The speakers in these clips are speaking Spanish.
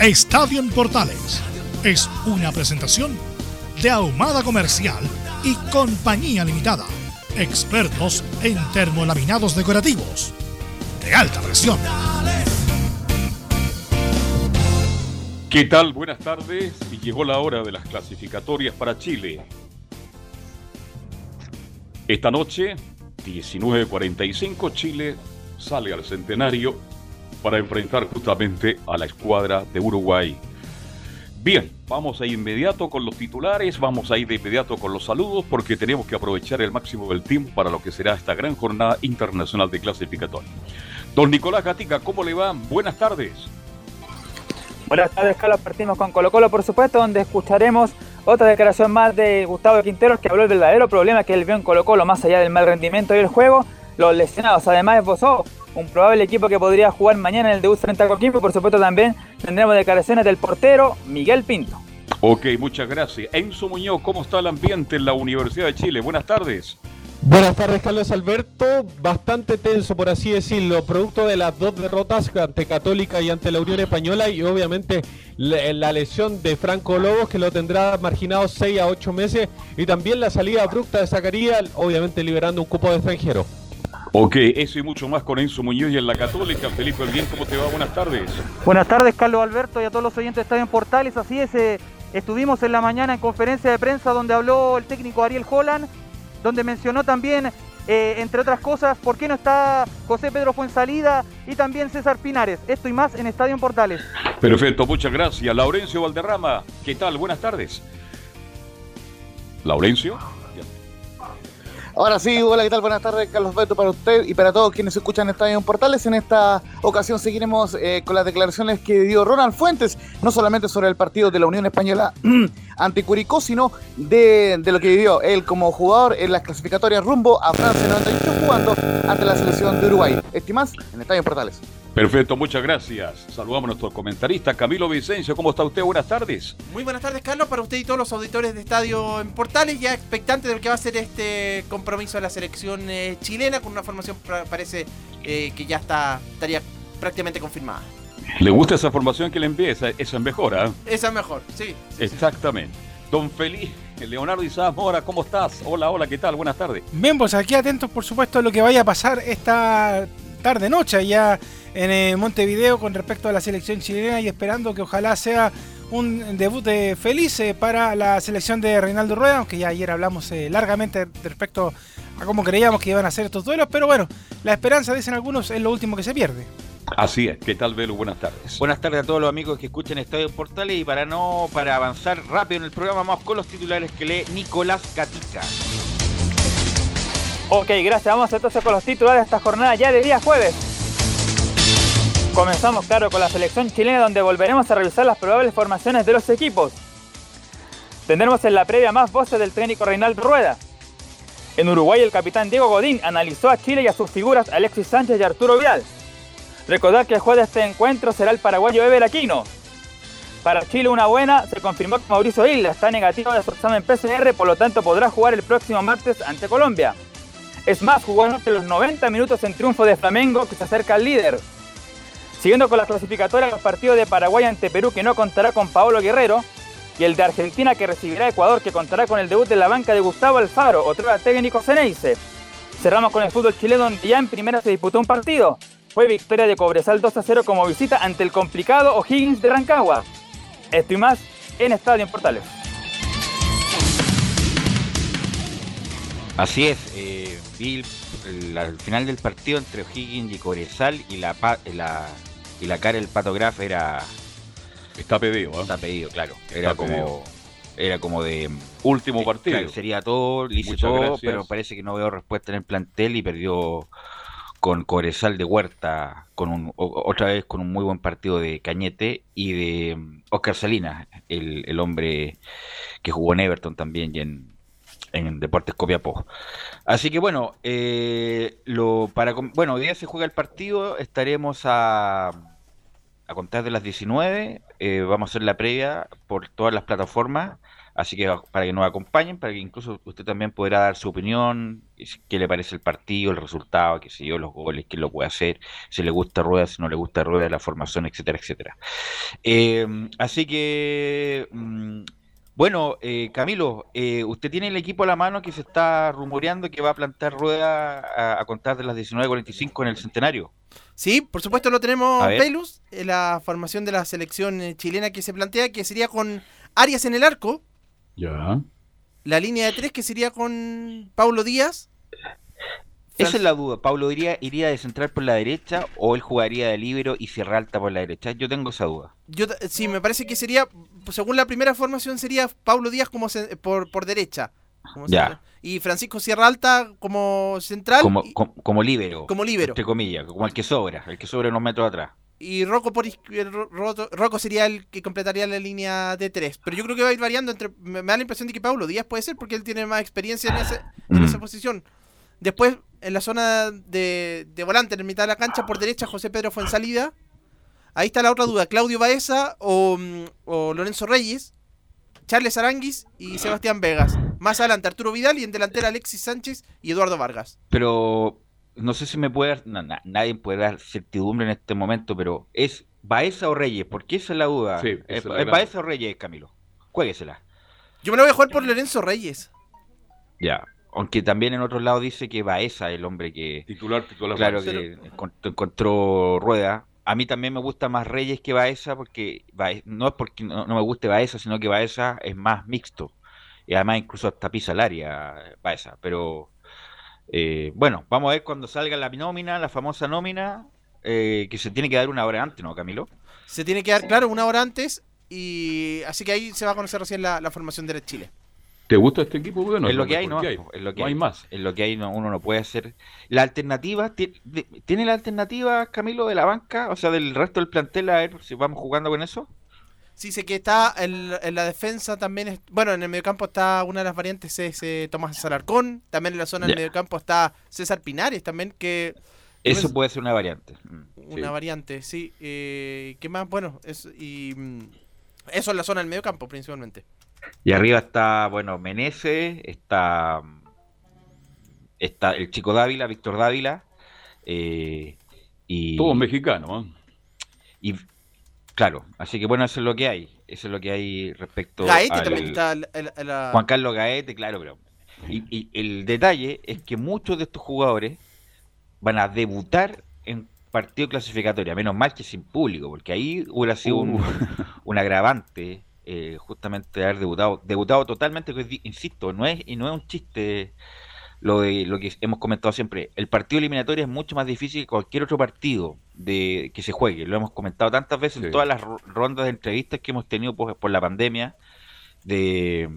Estadio en Portales es una presentación de Ahumada Comercial y Compañía Limitada. Expertos en termolaminados decorativos de alta presión. ¿Qué tal? Buenas tardes. Y llegó la hora de las clasificatorias para Chile. Esta noche, 19.45, Chile sale al centenario para enfrentar justamente a la escuadra de Uruguay. Bien, vamos a ir inmediato con los titulares, vamos a ir de inmediato con los saludos porque tenemos que aprovechar el máximo del tiempo para lo que será esta gran jornada internacional de clasificatoria. Don Nicolás Gatica, ¿cómo le va? Buenas tardes. Buenas tardes, Carlos. Partimos con Colo Colo, por supuesto, donde escucharemos otra declaración más de Gustavo Quinteros que habló del verdadero problema que él vio en Colo Colo, más allá del mal rendimiento y el juego, los lesionados. Además, esbozó un probable equipo que podría jugar mañana en el debut frente a Coquimbo. Por supuesto, también tendremos declaraciones del portero Miguel Pinto. Ok, muchas gracias. Enzo Muñoz, ¿cómo está el ambiente en la Universidad de Chile? Buenas tardes. Buenas tardes, Carlos Alberto. Bastante tenso, por así decirlo, producto de las dos derrotas ante Católica y ante la Unión Española y obviamente la lesión de Franco Lobos que lo tendrá marginado 6 a 8 meses y también la salida abrupta de Zacarías, obviamente liberando un cupo de extranjero. Ok, eso y mucho más con Enzo Muñoz y en la Católica. Felipe bien, ¿cómo te va? Buenas tardes. Buenas tardes, Carlos Alberto, y a todos los oyentes de Estadio en Portales. Así es, eh, estuvimos en la mañana en conferencia de prensa donde habló el técnico Ariel Holland, donde mencionó también, eh, entre otras cosas, por qué no está José Pedro Fuensalida y también César Pinares. Esto y más en Estadio en Portales. Perfecto, muchas gracias. Laurencio Valderrama, ¿qué tal? Buenas tardes. Laurencio. Ahora sí, hola, ¿qué tal? Buenas tardes, Carlos Beto, para usted y para todos quienes escuchan Estadio en Portales. En esta ocasión seguiremos eh, con las declaraciones que dio Ronald Fuentes, no solamente sobre el partido de la Unión Española ante Curicó, sino de, lo que vivió él como jugador en las clasificatorias rumbo a Francia 98 jugando ante la selección de Uruguay. Estimas en Estadio en Portales. Perfecto, muchas gracias. Saludamos a nuestro comentarista Camilo Vicencio. ¿Cómo está usted? Buenas tardes. Muy buenas tardes, Carlos, para usted y todos los auditores de Estadio en Portales. Ya expectante de lo que va a ser este compromiso de la selección eh, chilena con una formación parece eh, que ya está estaría prácticamente confirmada. ¿Le gusta esa formación que le envíe? Esa, esa es mejor, ¿ah? Esa es mejor, sí. Exactamente. Don Feliz, Leonardo Isaac Mora, ¿cómo estás? Hola, hola, ¿qué tal? Buenas tardes. Bien, pues aquí atentos, por supuesto, a lo que vaya a pasar esta tarde-noche ya en eh, Montevideo con respecto a la selección chilena y esperando que ojalá sea un debut eh, feliz eh, para la selección de Reinaldo Rueda, aunque ya ayer hablamos largamente respecto a cómo creíamos que iban a ser estos duelos, pero bueno, la esperanza, dicen algunos, es lo último que se pierde. Así es, ¿qué tal Velo? Buenas tardes. Buenas tardes a todos los amigos que escuchan Estadio Portales y para no, para avanzar rápido en el programa, vamos con los titulares que lee Nicolás Gatica. Ok, gracias. Vamos entonces con los titulares de esta jornada ya de día jueves. Comenzamos, claro, con la selección chilena donde volveremos a revisar las probables formaciones de los equipos. Tendremos en la previa más voces del técnico Reinaldo Rueda. En Uruguay el capitán Diego Godín analizó a Chile y a sus figuras Alexis Sánchez y Arturo Vial. Recordar que el juez de este encuentro será el paraguayo Eber Aquino. Para Chile una buena, se confirmó que Mauricio Isla está negativo de su examen PCR, por lo tanto podrá jugar el próximo martes ante Colombia. Es más, jugó entre los 90 minutos en triunfo de Flamengo que se acerca al líder. Siguiendo con la clasificatoria, los partidos de Paraguay ante Perú que no contará con Paolo Guerrero y el de Argentina que recibirá Ecuador que contará con el debut de la banca de Gustavo Alfaro, otro técnico Ceneice. Cerramos con el fútbol chileno donde ya en primera se disputó un partido. fue victoria de Cobresal 2 a 0 como visita ante el complicado O'Higgins de Rancagua. Esto y más en Estadio en Portales. Así es, eh, vi el, el- al final del partido entre O'Higgins y Cobresal y la, y la cara del Pato Graf era Está pedido, ¿ah? está pedido, claro. Era pedido. como era como de Último partido. Claro, sería todo, le hice Muchas todo, gracias. pero parece que no veo respuesta en el plantel y perdió con Cobresal de Huerta, con un, o- otra vez con un muy buen partido de Cañete y de mm, Oscar Salinas, el, el hombre que jugó en Everton también y en, en Deportes Copiapó. Así que bueno, eh, para bueno, hoy día se juega el partido, estaremos a, a contar de las 19, eh, vamos a hacer la previa por todas las plataformas. Así que para que nos acompañen, para que incluso usted también podrá dar su opinión, qué le parece el partido, el resultado, qué sé yo, los goles, quién lo puede hacer, si le gusta Rueda, si no le gusta Rueda, la formación, etcétera, etcétera. Eh, así que, mm, bueno, eh, Camilo, eh, usted tiene el equipo a la mano que se está rumoreando que va a plantar Rueda a, a contar de las 19.45 en el centenario. Sí, por supuesto lo tenemos. Velus, en la formación de la selección eh, chilena que se plantea, que sería con Arias en el arco, Ya. la línea de tres que sería con Paulo Díaz. Esa es la duda. ¿Pablo iría, iría de central por la derecha o él jugaría de libero y Sierra Alta por la derecha? Yo tengo esa duda. Yo, sí, me parece que sería, según la primera formación, sería Paulo Díaz como ce- por, por derecha. como Ya. central. Y Francisco Sierra Alta como central. Como, y, como, como líbero. como líbero. Entre comillas, como el que sobra, el que sobra unos metros atrás. y Rocco, por, el Roto- Rocco sería el que completaría la línea de tres. Pero yo creo que va a ir variando entre. Me, me da la impresión de que Paulo Díaz puede ser porque él tiene más experiencia en, ese- en Mm. esa posición. Después, en la zona de, de volante, en la mitad de la cancha, por derecha, José Pedro fue en salida. Ahí está la otra duda: Claudio Baeza o, mm, o Lorenzo Reyes, Charles Aranguis y Sebastián Vegas. Más adelante, Arturo Vidal y en delantera Alexis Sánchez y Eduardo Vargas. Pero no sé si me puede dar, no, na- nadie puede dar certidumbre en este momento, pero ¿es Baeza o Reyes? Porque esa es la duda. Sí, ¿Es, es la es gran- Baeza o Reyes, Camilo? Jueguesela. Yo me lo voy a jugar por Lorenzo Reyes. Ya. Aunque también en otro lado dice que Baeza es el hombre que, Titular, titular. claro, Baeza. que encont- encontró rueda. A mí también me gusta más Reyes que Baeza porque Bae- no es porque no, no me guste Baeza, sino que Baeza es más mixto. Y además incluso hasta pisa el área Baeza. Pero eh, bueno, vamos a ver cuando salga la nómina, la famosa nómina, eh, que se tiene que dar una hora antes, ¿no, Camilo? Se tiene que dar claro una hora antes y así que ahí se va a conocer recién la, la formación de Chile. ¿Te gusta este equipo? Bueno, es lo lo que hay, ¿no? que hay. Es lo que No hay más. Es lo que hay, no, uno no puede hacer. La alternativa, ¿tiene la alternativa, Camilo, de la banca? O sea, del resto del plantel, a ver si vamos jugando con eso. Sí, sé que está en, en la defensa también, es- bueno, en el mediocampo está una de las variantes es eh, Tomás Alarcón, también en la zona del Ya. mediocampo está César Pinares también, que Eso Pues- puede ser una variante. Mm. una Sí. variante, sí. Eh, ¿Qué más? Bueno, es, y mm, eso en la zona del mediocampo principalmente. Y arriba está, bueno, Menezes, está, está el chico Dávila, Víctor Dávila. eh, y, Todos mexicanos, ¿eh? y claro, así que bueno, eso es lo que hay. Eso es lo que hay respecto Gaete al- también está en- en- en la- Juan Carlos Gaete, claro, pero. Y, y el detalle es que muchos de estos jugadores van a debutar en partido clasificatorio, menos mal que sin público, porque ahí hubiera sido un, Uh. un agravante eh, justamente haber debutado, debutado totalmente, insisto, no es, y no es un chiste lo de lo que hemos comentado siempre. El partido eliminatorio es mucho más difícil que cualquier otro partido de que se juegue. Lo hemos comentado tantas veces Sí. en todas las ro- rondas de entrevistas que hemos tenido por, por la pandemia de,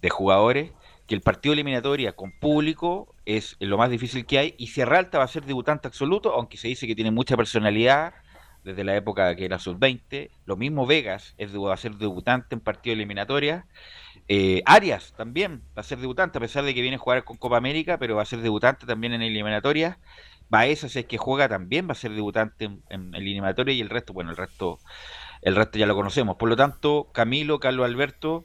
de jugadores, que el partido eliminatorio con público es lo más difícil que hay y Sierra Alta va a ser debutante absoluto, aunque se dice que tiene mucha personalidad desde la época que era sub-20. Lo mismo Vegas es, va a ser debutante en partido eliminatoria. Eh, Arias también va a ser debutante, a pesar de que viene a jugar con Copa América, pero va a ser debutante también en eliminatoria. Baeza, si es que juega, también va a ser debutante en, en eliminatoria y el resto, bueno, el resto, el resto ya lo conocemos. Por lo tanto, Camilo, Carlos Alberto,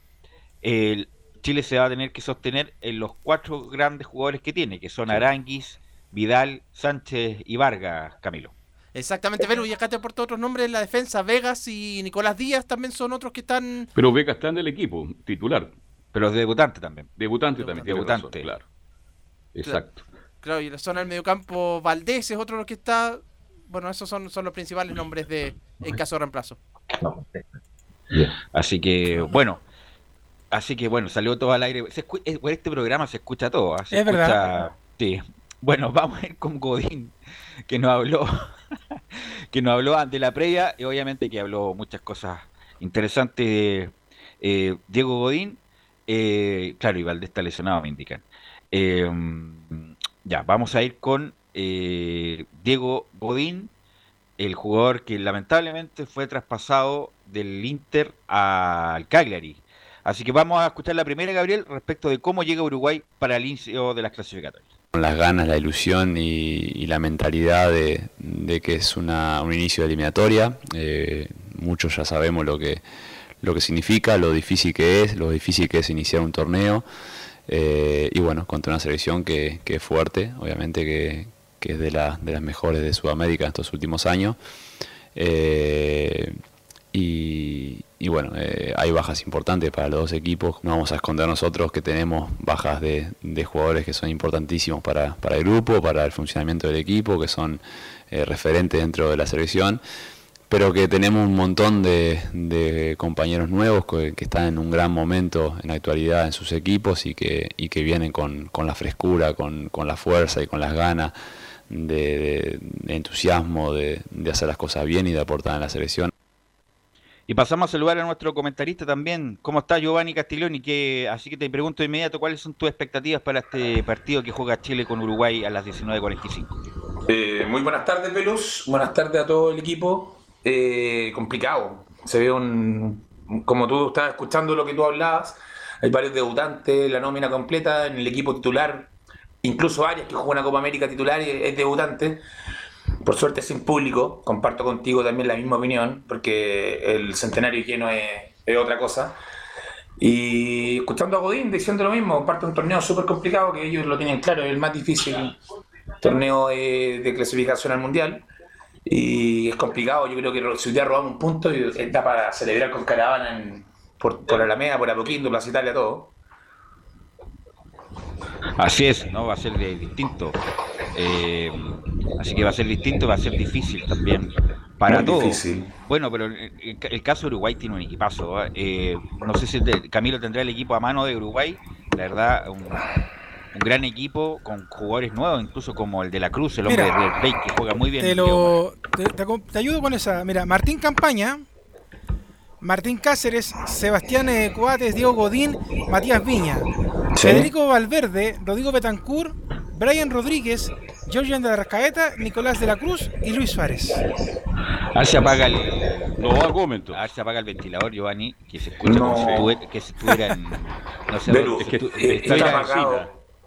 el Chile se va a tener que sostener en los cuatro grandes jugadores que tiene, que son Aranguis, Vidal, Sánchez y Vargas, Camilo. Exactamente, Velo, y acá te aporto otros nombres en la defensa, Vegas y Nicolás Díaz también son otros que están... Pero Vega está en el equipo, titular. Pero es debutante también. Debutante también. tiene Debutante. razón, claro. Exacto. Claro, y en la zona del mediocampo, Valdés es otro que está... bueno, esos son, son los principales nombres de en caso de reemplazo. Así que, bueno, así que bueno, salió todo al aire. Se escu- eh, por este programa se escucha todo. ¿ah? Se Es verdad. Sí. Bueno, vamos a ir con Godín, que nos habló, que nos habló ante la previa y obviamente que habló muchas cosas interesantes. Eh, Diego Godín, eh, claro, y está lesionado, me indican. Eh, ya, vamos a ir con eh, Diego Godín, el jugador que lamentablemente fue traspasado del Inter al Cagliari. Así que vamos a escuchar la primera, Gabriel, respecto de cómo llega Uruguay para el inicio de las clasificatorias. Las ganas, la ilusión y, la mentalidad de, de que es una, un inicio de eliminatoria. Eh, muchos ya sabemos lo que, lo que significa, lo difícil que es, lo difícil que es iniciar un torneo. Eh, y bueno, contra una selección que, que es fuerte, obviamente que, que es de, la- de las mejores de Sudamérica en estos últimos años. Eh, y, y bueno, eh, hay bajas importantes para los dos equipos. No vamos a esconder nosotros que tenemos bajas de, de jugadores que son importantísimos para, para el grupo, para el funcionamiento del equipo, que son eh, referentes dentro de la selección, pero que tenemos un montón de, compañeros nuevos que, que están en un gran momento en la actualidad en sus equipos y que, y que vienen con, con la frescura, con, con la fuerza y con las ganas de, de- de entusiasmo de, de hacer las cosas bien y de aportar en la selección. Y pasamos a saludar a nuestro comentarista también. ¿Cómo está Giovanni Castiglioni? Que, así que te pregunto de inmediato, ¿cuáles son tus expectativas para este partido que juega Chile con Uruguay a las 19.45? Eh, muy buenas tardes, Pelus. Buenas tardes a todo el equipo. Eh, complicado. Se ve un. Como tú estabas escuchando lo que tú hablabas, hay varios debutantes, la nómina completa en el equipo titular. Incluso Arias, que jugó una Copa América titular, y es debutante. Por suerte sin público. Comparto contigo también la misma opinión, porque el centenario lleno es, es otra cosa. Y escuchando a Godín diciendo lo mismo, parte de un torneo súper complicado que ellos lo tienen claro, es el más difícil torneo de clasificación al mundial. Y es complicado, yo creo que si día robamos un punto, y da para celebrar con caravana en- por, por Alameda, por Apoquindo, Plaza Italia, todo. Así es, ¿no? Va a ser distinto. Eh, así que va a ser distinto, va a ser difícil también para Muy todos. difícil. Bueno, pero el, caso de Uruguay tiene un equipazo. ¿eh? Eh, no sé si te- Camilo tendrá el equipo a mano de Uruguay. La verdad, un, un gran equipo con jugadores nuevos, incluso como el de la Cruz, el hombre Mira, de River Plate, que juega muy bien. Te, lo, te, te acom- te ayudo con esa. Mira, Martín Campaña, Martín Cáceres, Sebastián eh, Coates, Diego Godín, Matías Viña, Sí. Federico Valverde, Rodrigo Betancourt, Brian Rodríguez, Georgian de la Rascaeta, Nicolás de la Cruz y Luis Suárez. A ver si apaga el, No a ver si apaga el ventilador, Giovanni, que se escucha como No. si estuviera, que si estuviera en... No sé, que es que- estu- Eh, está apagado.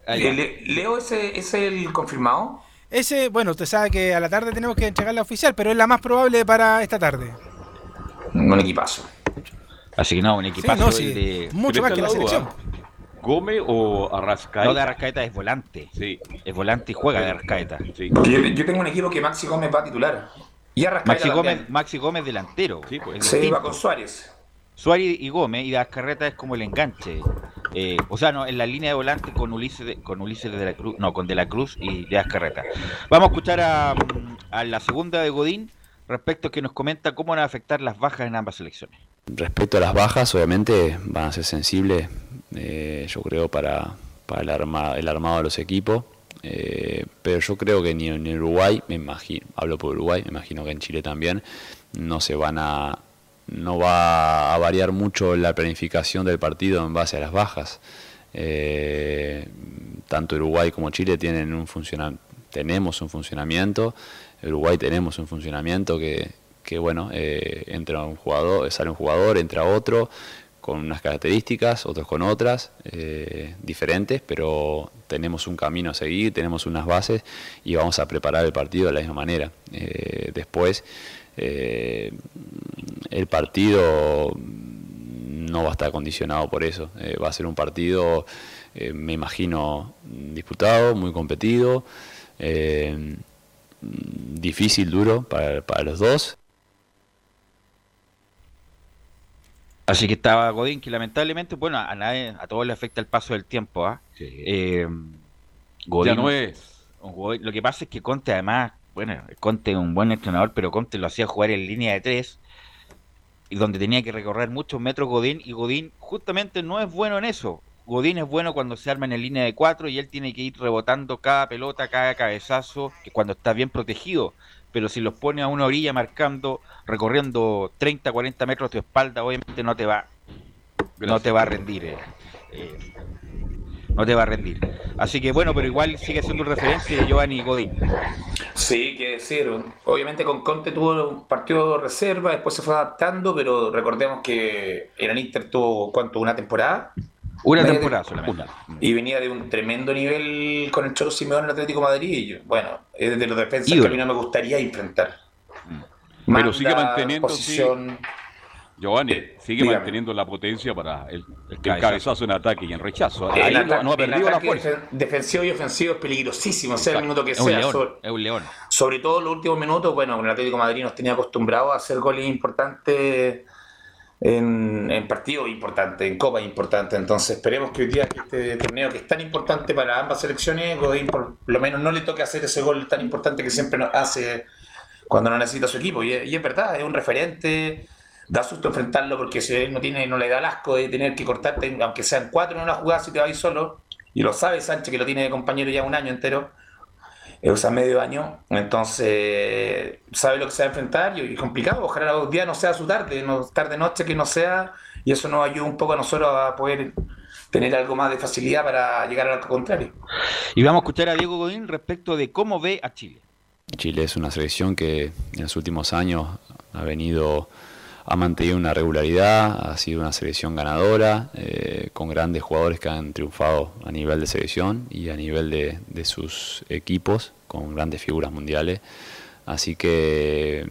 Ah. Eh, Le- Leo, ese es el confirmado. Ese, bueno, usted sabe que a la tarde tenemos que entregar la oficial, pero es la más probable para esta tarde. Un equipazo. Así que no, un Sí, equipazo no, el sí, de... mucho Pero más que la es la duda. selección. ¿Gómez o Arrascaeta? No, de Arrascaeta es volante. Sí. Es volante y juega de Arrascaeta. Sí. Yo, yo tengo un equipo que Maxi Gómez va a titular. Y Arrascaeta Maxi. Gómez, Maxi Gómez delantero. Sí, pues. Se distinto. va con Suárez. Suárez y Gómez y Azcarreta es como el enganche. Eh, o sea, no, en la línea de volante con Ulises de, con Ulises de la Cruz, no, con De la Cruz y de Azcarreta. Vamos a escuchar a, a la segunda de Godín respecto a que nos comenta cómo van a afectar las bajas en ambas selecciones. Respecto a las bajas, obviamente van a ser sensibles, eh, yo creo, para, para el, arma- el armado de los equipos. eh, pero yo creo que ni en Uruguay, me imagino, hablo por Uruguay, me imagino que en Chile también, no se van a, no va a variar mucho la planificación del partido en base a las bajas. Eh, tanto Uruguay como Chile tienen un tenemos un funcionamiento, Uruguay tenemos un funcionamiento que, que bueno, eh, entra un jugador, sale un jugador, entra otro, con unas características, otros con otras, eh, diferentes, pero tenemos un camino a seguir, tenemos unas bases y vamos a preparar el partido de la misma manera. Eh, después, eh, el partido no va a estar condicionado por eso, va a ser un partido, me imagino, disputado, muy competido, difícil, duro para, para los dos. Así que estaba Godín, que lamentablemente, bueno, a nadie, a todos le afecta el paso del tiempo, ¿ah? Sí. Eh, ya Godín- no es. lo que pasa es que Conte además, bueno, Conte es un buen entrenador, pero Conte lo hacía jugar en línea de tres, y donde tenía que recorrer muchos metros Godín, y Godín justamente no es bueno en eso. Godín es bueno cuando se arma en línea de cuatro y él tiene que ir rebotando cada pelota, cada cabezazo, que cuando está bien protegido. Pero si los pone a una orilla marcando, recorriendo 30, 40 metros tu espalda, obviamente no te va, no te va a rendir. eh. Eh, no te va a rendir. Así que bueno, pero igual sigue siendo un referente de Giovanni Godín. Sí, que decir. Obviamente con Conte tuvo un partido de reserva, después se fue adaptando, pero recordemos que en el Inter tuvo, ¿cuánto? ¿Una temporada? Una Media temporada tem- solamente. Y venía de un tremendo nivel con el Cholo Simeone en el Atlético de Madrid. Y yo, bueno, es de los defensas Ídolo. que a mí no me gustaría enfrentar. Pero sigue manteniendo, sí. posición. Giovanni, sigue dígame. manteniendo la potencia para el, el cabezazo. cabezazo en ataque y en rechazo. Ahí no, ha perdido la fuerza. defen- defensivo y ofensivo es peligrosísimo, sea el minuto que Es un sea. león, Sobre, es un león. sobre todo en los últimos minutos, bueno, con el Atlético de Madrid nos tenía acostumbrados a hacer goles importantes en, en partidos importantes, en copas importantes. Entonces esperemos que hoy día que este torneo que es tan importante para ambas selecciones, Godín por lo menos no le toque hacer ese gol tan importante que siempre nos hace cuando no necesita su equipo. Y, es- y es verdad, es un referente. Da susto enfrentarlo porque si él no tiene, no le da el asco de tener que cortarte, aunque sean cuatro en una jugada, si te vas solo. Y lo sabe Sánchez, que lo tiene de compañero ya un año entero eh, o sea, medio año, entonces sabe lo que se va a enfrentar y, y complicado, ojalá los días no sea su tarde, no, tarde noche que no sea, y eso nos ayuda un poco a nosotros a poder tener algo más de facilidad para llegar al contrario. Y vamos a escuchar a Diego Godín respecto de cómo ve a Chile. Chile es una selección que en los últimos años ha venido, ha mantenido una regularidad, ha sido una selección ganadora, eh, con grandes jugadores que han triunfado a nivel de selección y a nivel de, de sus equipos, con grandes figuras mundiales. Así que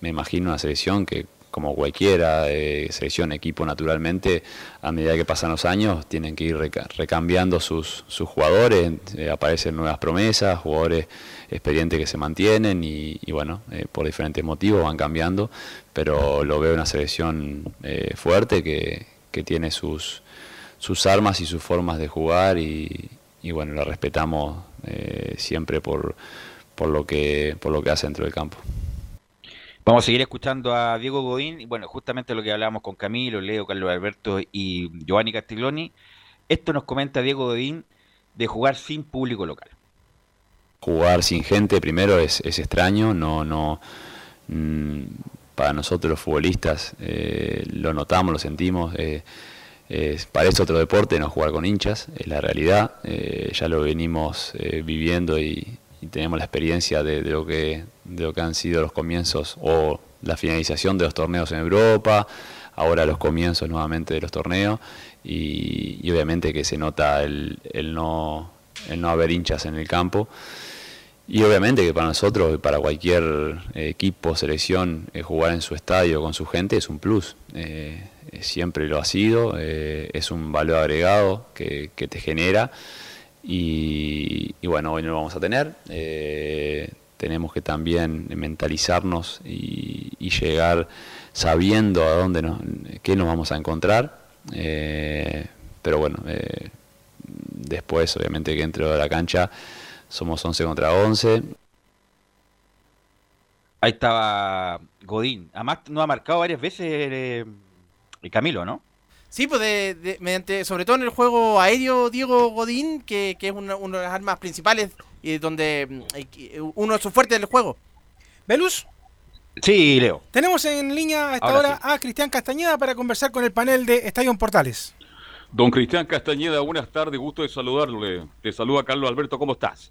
me imagino una selección que, como cualquiera eh, selección, equipo naturalmente, a medida que pasan los años, tienen que ir reca- recambiando sus, sus jugadores, eh, aparecen nuevas promesas, jugadores expedientes que se mantienen y, y bueno, eh, por diferentes motivos van cambiando, pero lo veo una selección eh, fuerte que, que tiene sus, sus armas y sus formas de jugar y, y bueno, la respetamos eh, siempre por, por, lo que, por lo que hace dentro del campo. Vamos a seguir escuchando a Diego Godín, y bueno, justamente lo que hablábamos con Camilo, Leo, Carlos Alberto y Giovanni Castiglioni. Esto nos comenta Diego Godín de jugar sin público local. jugar sin gente primero es, es extraño, no, no, mm, para nosotros los futbolistas eh, lo notamos, lo sentimos, eh, es- parece otro deporte no jugar con hinchas, es la realidad, eh, ya lo venimos eh, viviendo y, y tenemos la experiencia de, de lo que, de lo que han sido los comienzos o la finalización de los torneos en Europa, ahora los comienzos nuevamente de los torneos y, y obviamente que se nota el, el no, el no haber hinchas en el campo. Y obviamente que para nosotros, para cualquier eh, equipo, selección, eh, jugar en su estadio con su gente es un plus. Eh, eh, siempre lo ha sido, eh, es un valor agregado que, que te genera. Y, bueno, hoy no lo vamos a tener. Eh, tenemos que también mentalizarnos y, llegar sabiendo a dónde nos, qué nos vamos a encontrar. Eh, pero bueno, eh, después obviamente que dentro de la cancha somos 11 contra 11. Ahí estaba Godín. Además, nos ha marcado varias veces Camilo, ¿no? Sí, pues de, de- mediante, sobre todo en el juego aéreo, Diego Godín, que, que es una, una de las armas principales y donde mm, uno de sus fuertes del juego. Velus, Sí, Leo. tenemos en línea a esta Ahora hora a Cristian Castañeda para conversar con el panel de Estadio Portales. Don Cristian Castañeda, buenas tardes, gusto de saludarle. Te saluda Carlos Alberto, ¿cómo estás?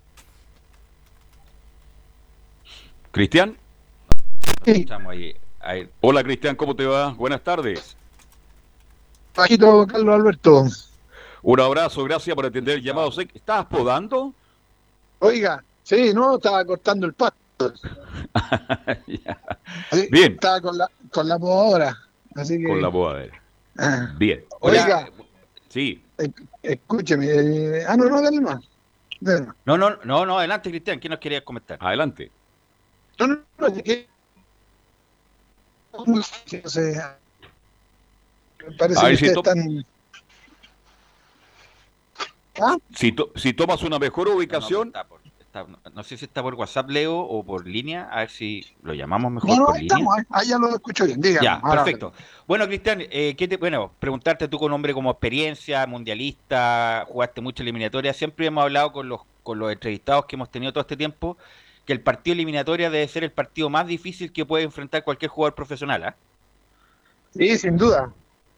Cristian. Ahí, ahí. Hola Cristian, ¿cómo te va? Buenas tardes. Bajito, Carlos Alberto. Un abrazo, gracias por atender el llamado. ¿Estabas podando? Oiga, sí, no, estaba cortando el pasto. Sí, Bien. Estaba con la, con la podadora. Así que. Con la bodadera. Ah, Bien. Oiga, Sí. esc- escúcheme. eh, ah, no, no, dale más. Dale más. No, no, no, no, adelante, Cristian. ¿Qué nos querías comentar? Adelante. No, no, no, es que. Muy difícil, o sea, me parece que si están. ¿Ah? Si, to- si tomas una mejor ubicación, está- no sé si está por WhatsApp, Leo, o por línea. A ver si lo llamamos mejor No, no, por ahí línea. estamos, ahí, ahí ya lo escucho bien, dígame. Ya, perfecto. Bueno, Cristian, eh, ¿qué te, bueno, preguntarte tú con hombre como experiencia, mundialista, jugaste mucha eliminatoria, siempre hemos hablado con los, con los entrevistados que hemos tenido todo este tiempo, que el partido eliminatoria debe ser el partido más difícil que puede enfrentar cualquier jugador profesional, ¿ah? Sí, sin duda,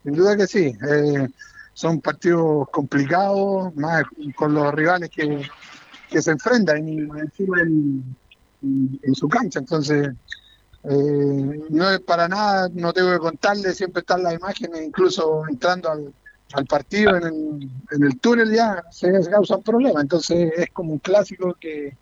sin duda que sí. Eh, son partidos complicados, más con los rivales que, que se enfrentan y encima en, en- en su cancha. Entonces, eh, no es para nada, no tengo que contarle, siempre están las imágenes, incluso entrando al, al partido en el, en el túnel ya se, se causa un problema. Entonces, es como un clásico que,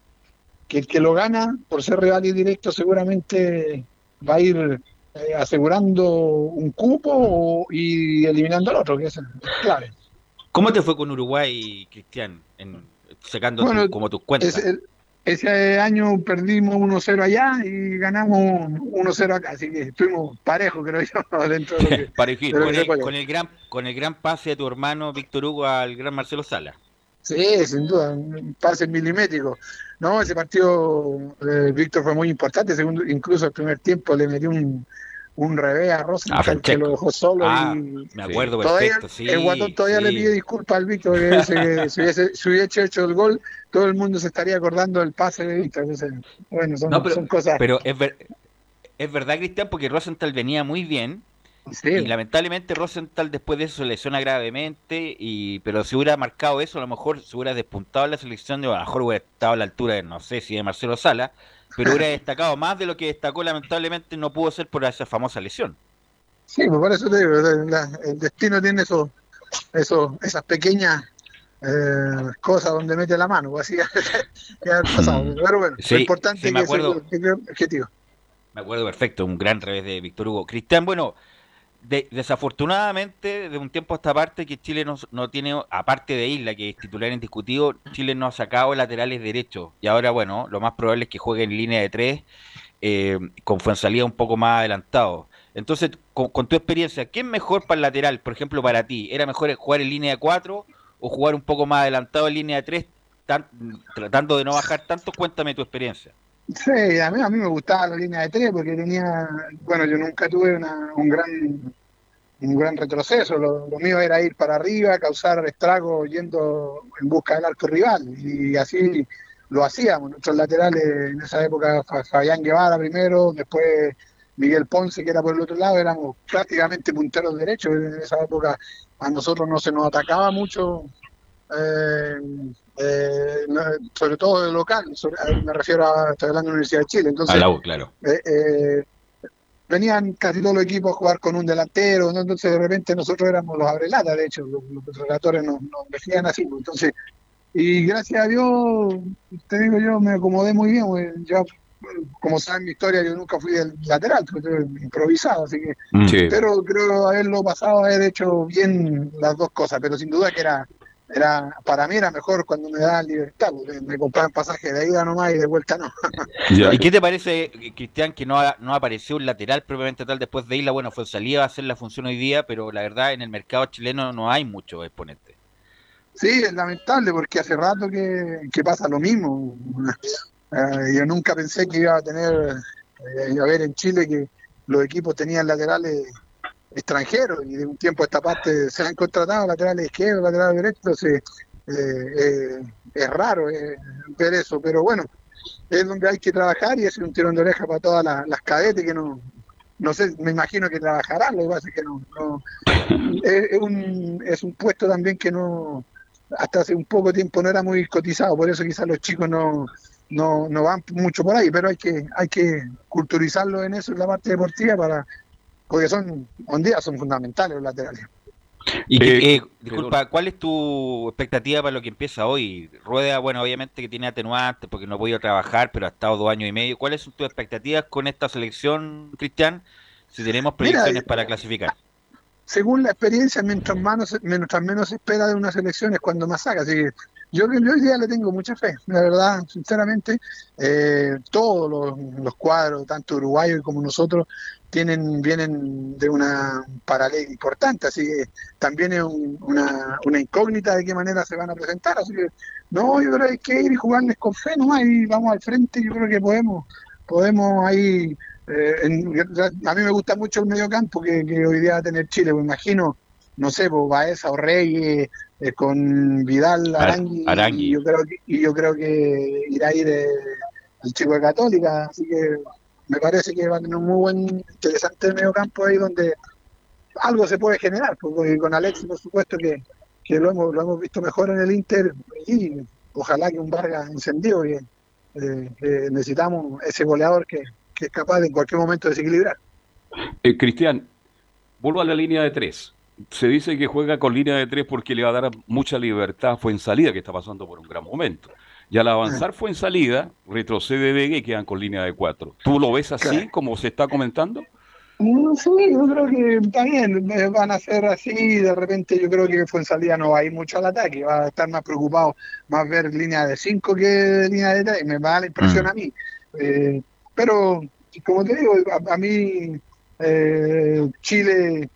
que el que lo gana, por ser rival y directo, seguramente va a ir eh, asegurando un cupo o- y eliminando al otro, que es clave. ¿Cómo te fue con Uruguay, Cristian, en, sacando Bueno, tu- como tus cuentas? Ese, ese año perdimos 1-0 allá y ganamos 1-0 acá, así que estuvimos parejos, creo yo, dentro de lo que... Parejito, de lo con, que se el, puede. con el gran, con el gran pase de tu hermano Víctor Hugo al gran Marcelo Sala. Sí, sin duda, un pase milimétrico. No, ese partido, eh, Víctor fue muy importante, segundo, incluso el primer tiempo le metió un, un revés a Rosenthal A que lo dejó solo Ah, y me acuerdo todavía, perfecto, sí. el guatón todavía sí. le pide disculpas al Víctor, que que si hubiese, si hubiese hecho el gol, todo el mundo se estaría acordando del pase de Víctor. Entonces, bueno, son, No, pero, son cosas... pero es, ver- es verdad, Cristian, porque Rosenthal venía muy bien. Sí. Y lamentablemente Rosenthal después de eso se lesiona gravemente, y pero si hubiera marcado eso, a lo mejor se hubiera despuntado en la selección, de, a lo mejor hubiera estado a la altura de, no sé si de Marcelo Sala, pero hubiera destacado más de lo que destacó, lamentablemente no pudo ser por esa famosa lesión. Sí, pues por eso te digo, la- el destino tiene esas pequeñas eh, cosas donde mete la mano, pues así ya ha pasado. Pero bueno, Sí, lo importante sí, es me que ese acuerdo. es el objetivo. Me acuerdo perfecto, un gran revés de Víctor Hugo. Cristian, bueno, de- desafortunadamente, de un tiempo a esta parte, que Chile no, tiene, aparte de Isla, que es titular indiscutido, Chile no ha sacado laterales derechos. Y ahora, bueno, lo más probable es que juegue en línea de tres, eh, con Fuensalida un poco más adelantado. Entonces, con, tu experiencia, ¿qué es mejor para el lateral, por ejemplo, para ti? ¿Era mejor jugar en línea de cuatro o jugar un poco más adelantado en línea de tres, tan- tratando de no bajar tanto? Cuéntame tu experiencia. Sí, a mí, a mí me gustaba la línea de tres porque tenía, bueno, yo nunca tuve una- un gran un gran retroceso, lo, lo mío era ir para arriba, causar estragos yendo en busca del arco rival y así lo hacíamos. Nuestros laterales en esa época, Fa- Fabián Guevara primero, después Miguel Ponce que era por el otro lado, éramos prácticamente punteros derechos en esa época. A nosotros no se nos atacaba mucho eh, eh, sobre todo de local, sobre- me refiero a, estoy hablando de la Universidad de Chile, entonces A la U, claro. eh, eh, venían casi todos los equipos a jugar con un delantero, ¿no? entonces de repente nosotros éramos los abrelatas, de hecho, los, los relatores nos, nos decían así, entonces, y gracias a Dios, te digo yo, me acomodé muy bien, pues, yo, como saben mi historia, yo nunca fui del lateral, pues, improvisado, así que, Sí. pero creo haberlo pasado, haber hecho bien las dos cosas, pero sin duda que era, era para mí era mejor cuando me daban libertad, porque me compraban pasaje de ida nomás y de vuelta no. ¿Y qué te parece, Cristian, que no, ha- no apareció un lateral propiamente tal después de Isla? Bueno, fue salida a hacer la función hoy día, pero la verdad en el mercado chileno no hay muchos exponentes. Sí, es lamentable porque hace rato que, que pasa lo mismo. Eh, yo nunca pensé que iba a tener, eh, a ver en Chile que los equipos tenían laterales extranjeros y de un tiempo a esta parte se han contratado laterales izquierdos, laterales derechos, eh, eh, es raro eh, ver eso, pero bueno, es donde hay que trabajar y es un tirón de oreja para todas las, cadetes que no, no sé, me imagino que trabajarán, lo que pasa es que no, no es, es un, es un puesto también que no, hasta hace un poco tiempo no era muy cotizado, por eso quizás los chicos no, no, no van mucho por ahí, pero hay que, hay que culturizarlo en eso, en la parte deportiva, para porque son, un día son fundamentales los laterales. Y que- Eh, eh, disculpa, ¿cuál es tu expectativa para lo que empieza hoy? Rueda, bueno, obviamente que tiene atenuantes porque no ha podido trabajar, pero ha estado dos años y medio. ¿Cuáles son tus expectativas con esta selección, Cristian? Si tenemos proyecciones eh, para clasificar. según la experiencia, mientras menos, mientras menos se espera de una selección es cuando más saca. Así que yo, yo hoy día le tengo mucha fe, la verdad, sinceramente. Eh, todos los, los cuadros, tanto uruguayos como nosotros, tienen vienen de una paralela importante, así que también es un- una, una incógnita de qué manera se van a presentar. Así que no, yo creo que hay que ir y jugarles con fe nomás y vamos al frente. Yo creo que podemos podemos ahí. eh, en- a mí me gusta mucho el mediocampo que, que hoy día va a tener Chile. Me imagino, no sé, pues Baeza o Reyes eh, con Vidal, Ar- Arangui, Arangui. Y yo creo que, y yo creo que irá a ir eh, el chico de Católica. Así que me parece que va a tener un muy buen, interesante mediocampo ahí donde algo se puede generar, porque con Alexis por supuesto que, que lo, hemos, lo hemos visto mejor en el Inter y ojalá que un Vargas encendido, que eh, que necesitamos ese goleador que, que es capaz de en cualquier momento desequilibrar. Eh, Cristian, vuelvo a la línea de tres. Se dice que juega con línea de tres porque le va a dar mucha libertad fue en salida que está pasando por un gran momento. Y al avanzar fue en salida, retrocede Vega y quedan con línea de cuatro. ¿Tú lo ves así, Claro. como se está comentando? No sé, yo creo que bien, eh, van a ser así, de repente yo creo que Fuensalida no va a ir mucho al ataque, va a estar más preocupado, más ver línea de 5 que línea de 3, me da la impresión Mm. a mí. Eh, pero, como te digo, a, a mí eh, Chile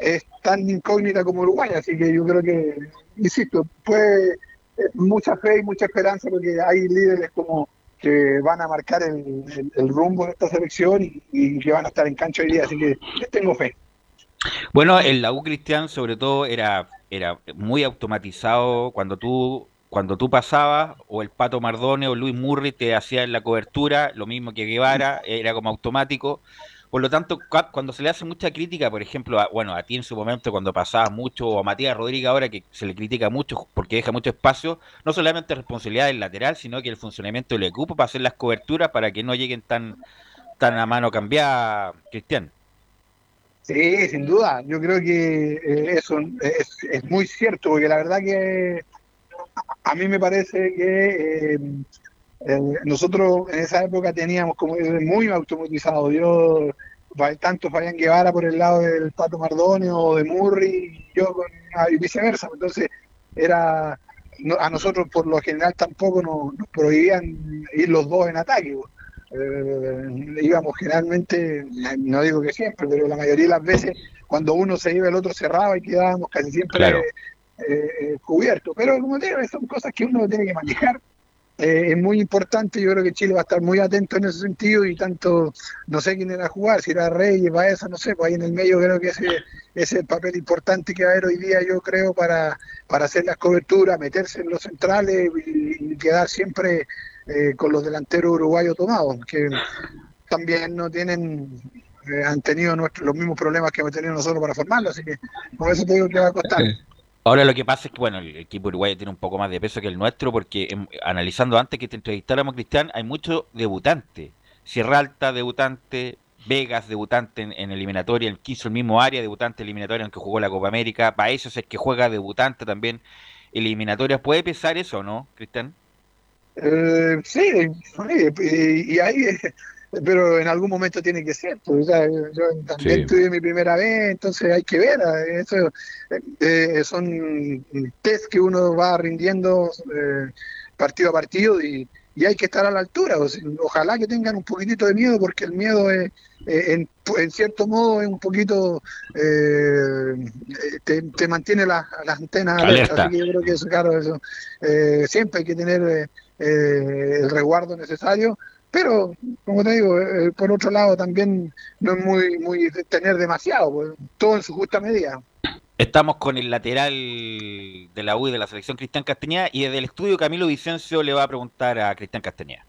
es tan incógnita como Uruguay, así que yo creo que, insisto, pues eh, mucha fe y mucha esperanza porque hay líderes como que van a marcar el, el- rumbo de esta selección y, que van a estar en cancha hoy día, así que tengo fe. Bueno, el la U Cristian sobre todo era, era muy automatizado cuando tú cuando tú pasabas o el Pato Mardone o Luis Murri te hacían la cobertura, lo mismo que Guevara, era como automático. Por lo tanto, cua- cuando se le hace mucha crítica, por ejemplo, a, bueno, a ti en su momento cuando pasabas mucho, o a Matías Rodríguez ahora que se le critica mucho porque deja mucho espacio, no solamente responsabilidad del lateral, sino que el funcionamiento del equipo para hacer las coberturas para que no lleguen tan, tan a mano cambiada, Cristian. Sí, sin duda. Yo creo que eh, eso es, es muy cierto, porque la verdad que a mí me parece que eh, eh, nosotros en esa época teníamos como muy automatizado. Yo, tanto Fabián Guevara por el lado del Pato Mardonio o de Murri, y yo con, ah, y viceversa. Entonces, era no- a nosotros por lo general tampoco nos, nos prohibían ir los dos en ataque. Eh, íbamos generalmente, no digo que siempre, pero la mayoría de las veces cuando uno se iba el otro cerraba y quedábamos casi siempre Claro. eh, eh, cubiertos. Pero como te digo, son cosas que uno tiene que manejar. Eh, es muy importante, yo creo que Chile va a estar muy atento en ese sentido y tanto, no sé quién era a jugar, si era Reyes, Baeza, no sé, pues ahí en el medio creo que ese, es el papel importante que va a haber hoy día, yo creo, para, para hacer las coberturas, meterse en los centrales y, y quedar siempre eh, con los delanteros uruguayos tomados, que también no tienen, eh, han tenido nuestro- los mismos problemas que hemos tenido nosotros para formarlo, así que por eso te digo que va a costar. Ahora lo que pasa es que, bueno, el equipo uruguayo tiene un poco más de peso que el nuestro porque em, analizando antes que te entrevistáramos, Cristian, hay muchos debutantes. Sierra Alta, debutante, Vegas, debutante en, eliminatoria, el quiso el mismo área, debutante eliminatoria en que jugó la Copa América, Países es que juega debutante también eliminatorias. ¿Puede pesar eso no, Cristian? Eh, sí, sí, y, ahí, pero en algún momento tiene que ser, pues, yo también Sí. tuve mi primera vez, entonces hay que ver, eh, eso eh, eh, son test que uno va rindiendo eh, partido a partido y, y hay que estar a la altura, o sea, ojalá que tengan un poquitito de miedo, porque el miedo es, en, en cierto modo es un poquito, eh, te, te mantiene las, las antenas alertas, Alerta. así que yo creo que eso, claro, eso, eh, siempre hay que tener... eh, el resguardo necesario, pero como te digo, eh, por otro lado también no es muy, muy tener demasiado, pues, todo en su justa medida. Estamos con el lateral de la U y de la selección Cristian Castañeda y desde el estudio Camilo Vicencio le va a preguntar a Cristian Castañeda.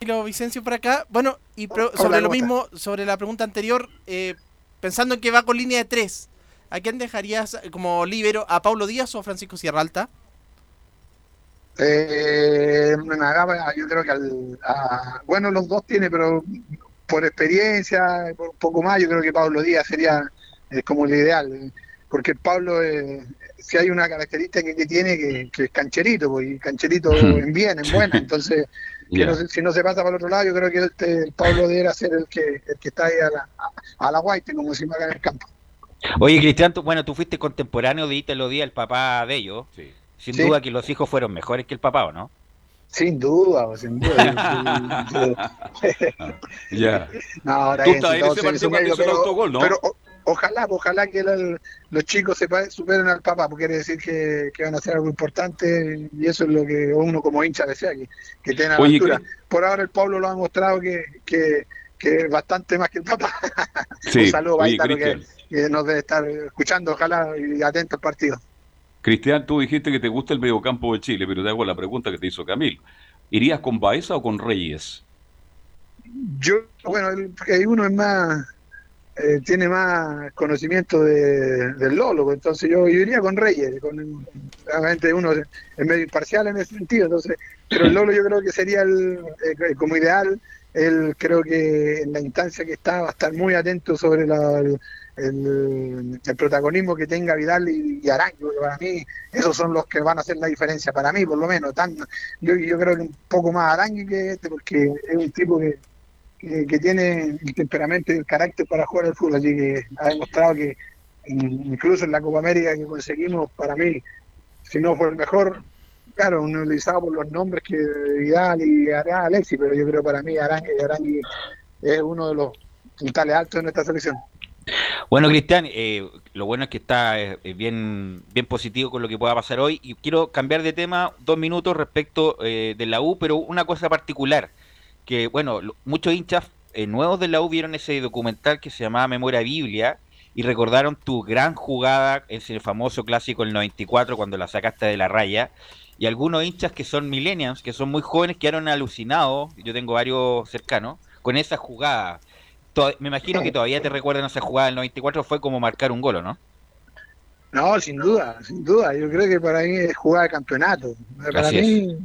Camilo Vicencio por acá. Bueno, y pro- Hola, sobre lo ¿cómo mismo, sobre la pregunta anterior, eh, pensando en que va con línea de tres, ¿a quién dejarías eh, como líbero? ¿A Paulo Díaz o a Francisco Sierralta? Eh, nada, yo creo que al, a- bueno, los dos tiene, pero por experiencia, por un poco más, yo creo que Pablo Díaz sería eh, como el ideal, eh, porque Pablo, eh, si hay una característica que, tiene, que, que es cancherito, pues, y cancherito en bien, en buena, entonces no si no se pasa para el otro lado, yo creo que este, el Pablo debería ser el que, el que está ahí a la, a, a la guaite, como decimos acá en el campo. Oye, Cristian, tú- bueno, tú fuiste contemporáneo de Ítalo Díaz, el papá de ellos. Sí. Sin Sí. duda que los hijos fueron mejores que el papá, ¿o no? Sin duda, sin duda. ya. No, ahora Tú bien, estás si en todo ese se- partido se cuando medio, hizo el pero- autogol, ¿no? pero o- ojalá, ojalá que el- los chicos se superen al papá, porque quiere decir que, que van a hacer algo importante y eso es lo que uno como hincha desea, que, que tengan Oye, altura. ¿qué? Por ahora el Pablo lo ha mostrado que, que, que es bastante más que el papá. Sí, Un saludo, oye, que, Cristian. que nos debe estar escuchando, ojalá, y atento al partido. Cristian, tú dijiste que te gusta el mediocampo de Chile, pero te hago la pregunta que te hizo Camilo. ¿Irías con Baeza o con Reyes? Yo, bueno, el- porque uno es más, eh, tiene más conocimiento de, del Lolo, pues, entonces yo, yo iría con Reyes, con, obviamente uno es medio imparcial en ese sentido, entonces, pero el Lolo yo creo que sería el, eh, como ideal, él creo que en la instancia que está va a estar muy atento sobre la- el, protagonismo que tenga Vidal y, y porque para mí esos son los que van a hacer la diferencia, para mí por lo menos, tan, yo, yo creo que un poco más Arangui que este, porque es un tipo que que, tiene el temperamento y el carácter para jugar al fútbol, así que ha demostrado que in- incluso en la Copa América que conseguimos, para mí, si no fue el mejor, claro, uno analizado por los nombres que Vidal y Ara- Alexis, pero yo creo para mí Arangui, Arangui es uno de los puntales altos de nuestra selección. Bueno, Cristian, eh, lo bueno es que está eh, bien, bien positivo con lo que pueda pasar hoy. Y quiero cambiar de tema dos minutos respecto eh, de la U, pero una cosa particular. Que, bueno, muchos hinchas eh, nuevos de la U vieron ese documental que se llamaba Memoria Biblia y recordaron tu gran jugada en ese famoso clásico el 94 cuando la sacaste de la raya. Y algunos hinchas que son millennials, que son muy jóvenes, quedaron alucinados, yo tengo varios cercanos, con esa jugada. Me imagino que todavía te recuerdan esa jugada del 94, fue como marcar un gol, ¿o ¿no? No, sin duda, sin duda. Yo creo que para mí es jugar de campeonato. Para Así mí,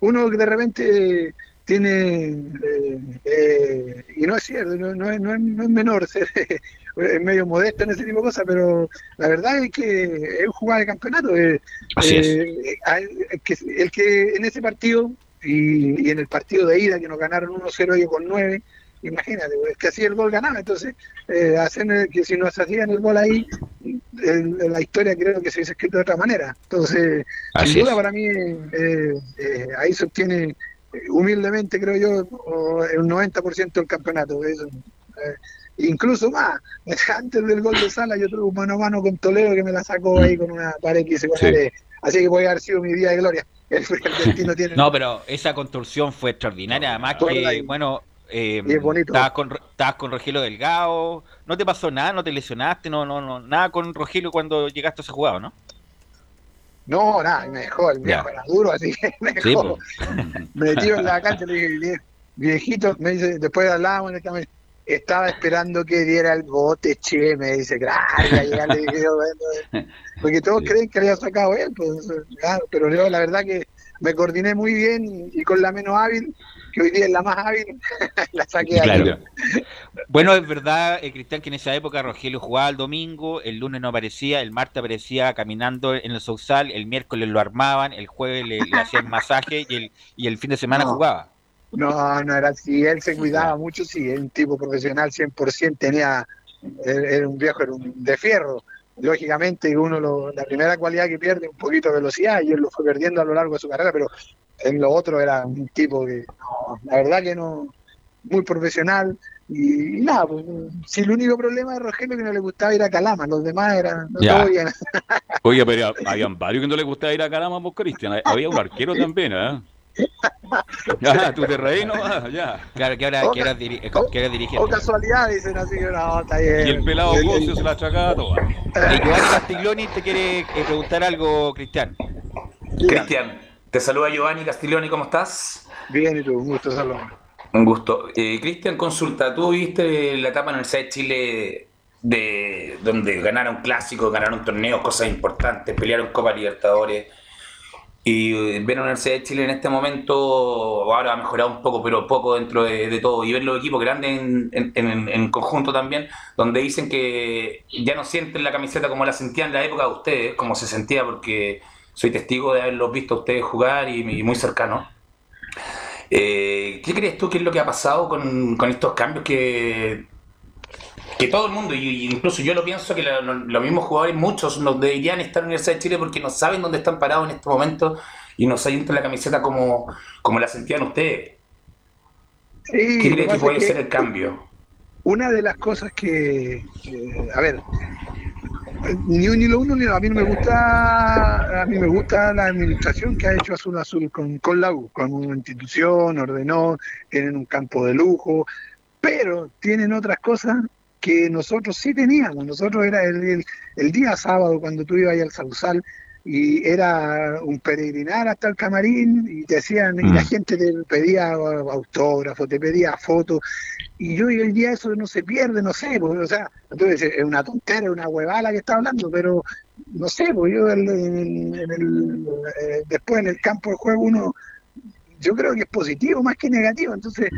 uno que de repente tiene, eh, eh, y no es cierto, no, no es, no es- no es menor ser es medio modesto en ese tipo de cosas, pero la verdad es que es jugar de campeonato. eh, Así es. eh, el, que, el que en ese partido y, y en el partido de ida que nos ganaron 1-0 y con 9, imagínate, es que así el gol ganaba, entonces eh, hacen el- que si nos hacían el gol ahí, el- la historia creo que se hubiese escrito de otra manera. Entonces, Así sin duda es. para mí eh, eh, ahí se obtiene eh, humildemente, creo yo, o el 90% del campeonato. Eso, eh, incluso más, antes del gol de Sala yo tuve un mano a mano con Toledo que me la sacó ahí con una pared que con Sí. Así que puede haber sido mi día de gloria. El, el destino tiene... No, pero esa construcción fue extraordinaria. Además que, bueno, eh, Y es bonito. estabas con, estabas con Rogelio Delgado, no te pasó nada, no te lesionaste, no, no, no, nada con Rogelio cuando llegaste a ese jugado, ¿no? No, nada, me dejó, el viejo era duro, así que me Sí, dejó. pues. metido en la cancha, le dije, "Vie- viejito, me dice, después hablábamos en el camino, estaba esperando que diera el bote, che, me dice, gracias, ya le dije, yo, bueno, porque todos creen que le había sacado él, pues, claro, pero yo la verdad que me coordiné muy bien y, con la menos hábil, que hoy día es la más hábil, la saqué Claro. Bueno, es verdad, eh, Cristian, que en esa época Rogelio jugaba el domingo, el lunes no aparecía, el martes aparecía caminando en el Sousal, el miércoles lo armaban, el jueves le, le hacían masaje y el, y el fin de semana No. jugaba. No, no era así. Él se cuidaba mucho, sí, era un tipo profesional 100%, tenía, era era un viejo, era un de fierro. Lógicamente, uno lo, la primera cualidad que pierde un poquito de velocidad y él lo fue perdiendo a lo largo de su carrera, pero en lo otro era un tipo que, no, la verdad que no, muy profesional. Y, y nada, pues, si el único problema de Rogelio que no le gustaba ir a Calama, los demás eran no, Ya. Oye, pero habían varios que no les gustaba ir a Calama, vos, Cristian. Había un arquero también, ¿eh? Ya, tú te reí nomás, ya. Claro, que ahora, que ahora, diri- que ahora dirige. O casualidad, dicen así, no, está bien. Y el pelado El- Gocio se la achacaba toda. Eh, Giovanni Castiglioni te quiere eh, preguntar algo, Cristian. Cristian, te saluda Giovanni Castiglioni, ¿cómo estás? Bien, y tú, un gusto saludar. Un gusto. Eh, Cristian, consulta, tú viste la etapa en el de Chile de donde ganaron clásicos, ganaron torneos, cosas importantes, pelearon Copa Libertadores. Y eh, ver a la Universidad de Chile en este momento, ahora ha mejorado un poco, pero poco dentro de, todo. Y ver los equipos grandes en, en- conjunto también, donde dicen que ya no sienten la camiseta como la sentían en la época de ustedes, como se sentía, porque soy testigo de haberlos visto ustedes jugar y, y muy cercano. Eh, ¿Qué crees tú que es lo que ha pasado con, con estos cambios que, que todo el mundo, y incluso yo lo pienso, que lo- lo- los mismos jugadores, muchos nos deberían estar en la Universidad de Chile porque no saben dónde están parados en este momento y no siente la camiseta como, como la sentían ustedes. Sí, ¿Qué cree que puede que ser el cambio? Una de las cosas que, que, a ver, ni, ni lo uno ni lo a mí no me gusta, a mí me gusta la administración que ha hecho Azul Azul con, con la U, con una institución, ordenó, tienen un campo de lujo, pero tienen otras cosas que nosotros sí teníamos. Nosotros era el, el, el día sábado cuando tú ibas al Sausal y era un peregrinar hasta el camarín y te hacían, y la Mm. gente te pedía autógrafos, te pedía fotos, y yo hoy el día eso no se pierde, no sé, pues, o sea, entonces es una tontera, una huevada que está hablando, pero no sé, pues yo el- en- en el- eh, después en el campo de juego uno yo creo que es positivo más que negativo. Entonces,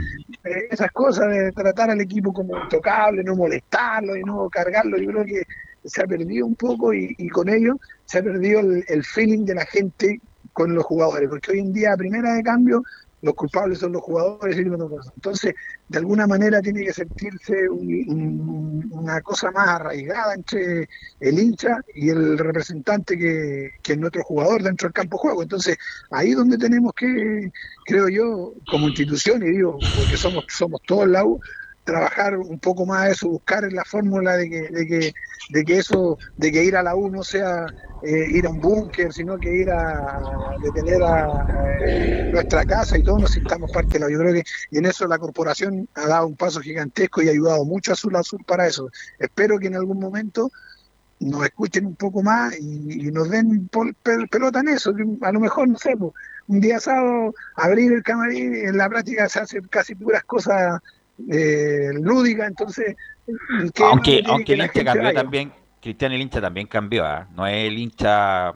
esas cosas de tratar al equipo como intocable, no molestarlo y no cargarlo, yo creo que se ha perdido un poco y, y con ello se ha perdido el, el feeling de la gente con los jugadores, porque hoy en día, primera de cambio, los culpables son los jugadores y no cosas. Entonces, de alguna manera tiene que sentirse un- un- una cosa más arraigada entre el hincha y el representante que, que es nuestro jugador dentro del campo juego. Entonces, ahí es donde tenemos que, creo yo, como institución, y digo, porque somos, somos todos la U, trabajar un poco más eso, buscar la fórmula de que, de que, de que eso, de que ir a la U no sea eh, ir a un búnker, sino que ir a, de tener a, eh, nuestra casa y todos nos sintamos parte de la. Yo creo que y en eso la corporación ha dado un paso gigantesco y ha ayudado mucho a Azul Azul para eso. Espero que en algún momento nos escuchen un poco más y, nos den pol- pel- pelota en eso. A lo mejor, no sé, pues, un día sábado abrir el camarín, en la práctica se hacen casi puras cosas eh, lúdicas, entonces... ¿qué más Aunque, aunque que el hincha cambió vaya? también, Cristian el hincha también cambió, ¿ah? no es el hincha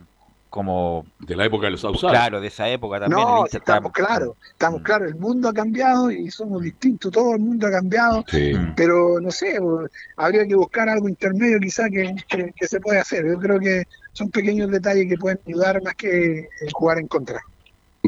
como... De la época del Sausal. Claro, de esa época también. el hincha estamos está- claros, estamos claros, el mundo ha cambiado y somos distintos, todo el mundo ha cambiado, Sí. Mm. pero no sé, pues, habría que buscar algo intermedio quizá que, que, que se puede hacer. Yo creo que son pequeños detalles que pueden ayudar más que eh, jugar en contra.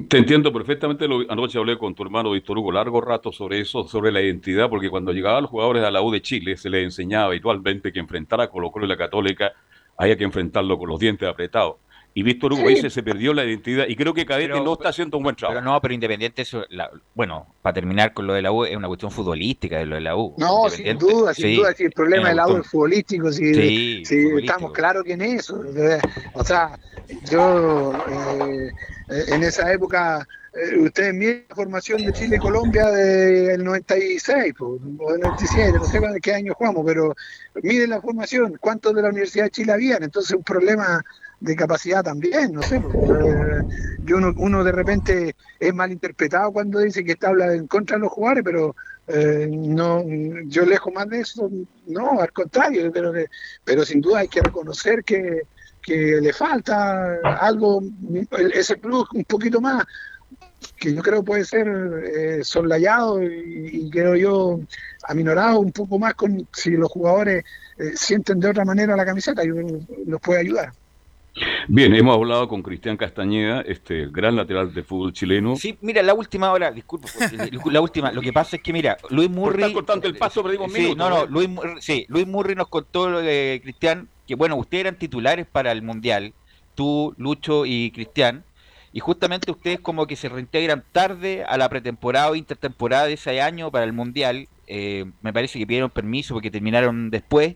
Te entiendo perfectamente. Lo, anoche hablé con tu hermano Víctor Hugo largo rato sobre eso, sobre la identidad, porque cuando llegaban los jugadores a la U de Chile se les enseñaba habitualmente que enfrentar a Colo Colo y la Católica había que enfrentarlo con los dientes apretados. Y Víctor Hugo Sí. dice se perdió la identidad y creo que Cadete Pero- no está haciendo un buen Pero trabajo. no, pero Independiente, eso, la- bueno, para terminar con lo de la U, es una cuestión futbolística de lo de la U. No, sin duda, sin sí, duda, si el problema es del una lado cuestión- futbolístico, si, Sí, si futbolístico. estamos claros que en eso. O sea, yo eh, en esa época, eh, ustedes miren la formación de Chile y Colombia del 96 pues, o del 97, no sé qué año jugamos, pero miren la formación, cuántos de la Universidad de Chile habían, entonces un problema de capacidad también, no sé. pues, eh, yo uno, uno de repente es malinterpretado cuando dice que está habla en contra de los jugadores, pero eh, no, yo lejos más de eso, no, al contrario, yo creo que, pero sin duda hay que reconocer que, que le falta algo, ese plus un poquito más, que yo creo puede ser eh, soslayado y, y creo yo aminorado un poco más con si los jugadores eh, sienten de otra manera la camiseta, que los puede ayudar. Bien, hemos hablado con Cristian Castañeda, este el gran lateral de fútbol chileno. Sí, mira, la última hora, disculpa, la última, lo que pasa es que, mira, Luis Por Murray... estar cortando el paso, perdimos Sí, no, no, ¿eh? Luis, Mur- sí, Luis Murray nos contó, eh, Cristian, que bueno, ustedes eran titulares para el Mundial, tú, Lucho y Cristian, y justamente ustedes como que se reintegran tarde a la pretemporada o intertemporada de ese año para el Mundial, eh, me parece que pidieron permiso porque terminaron después,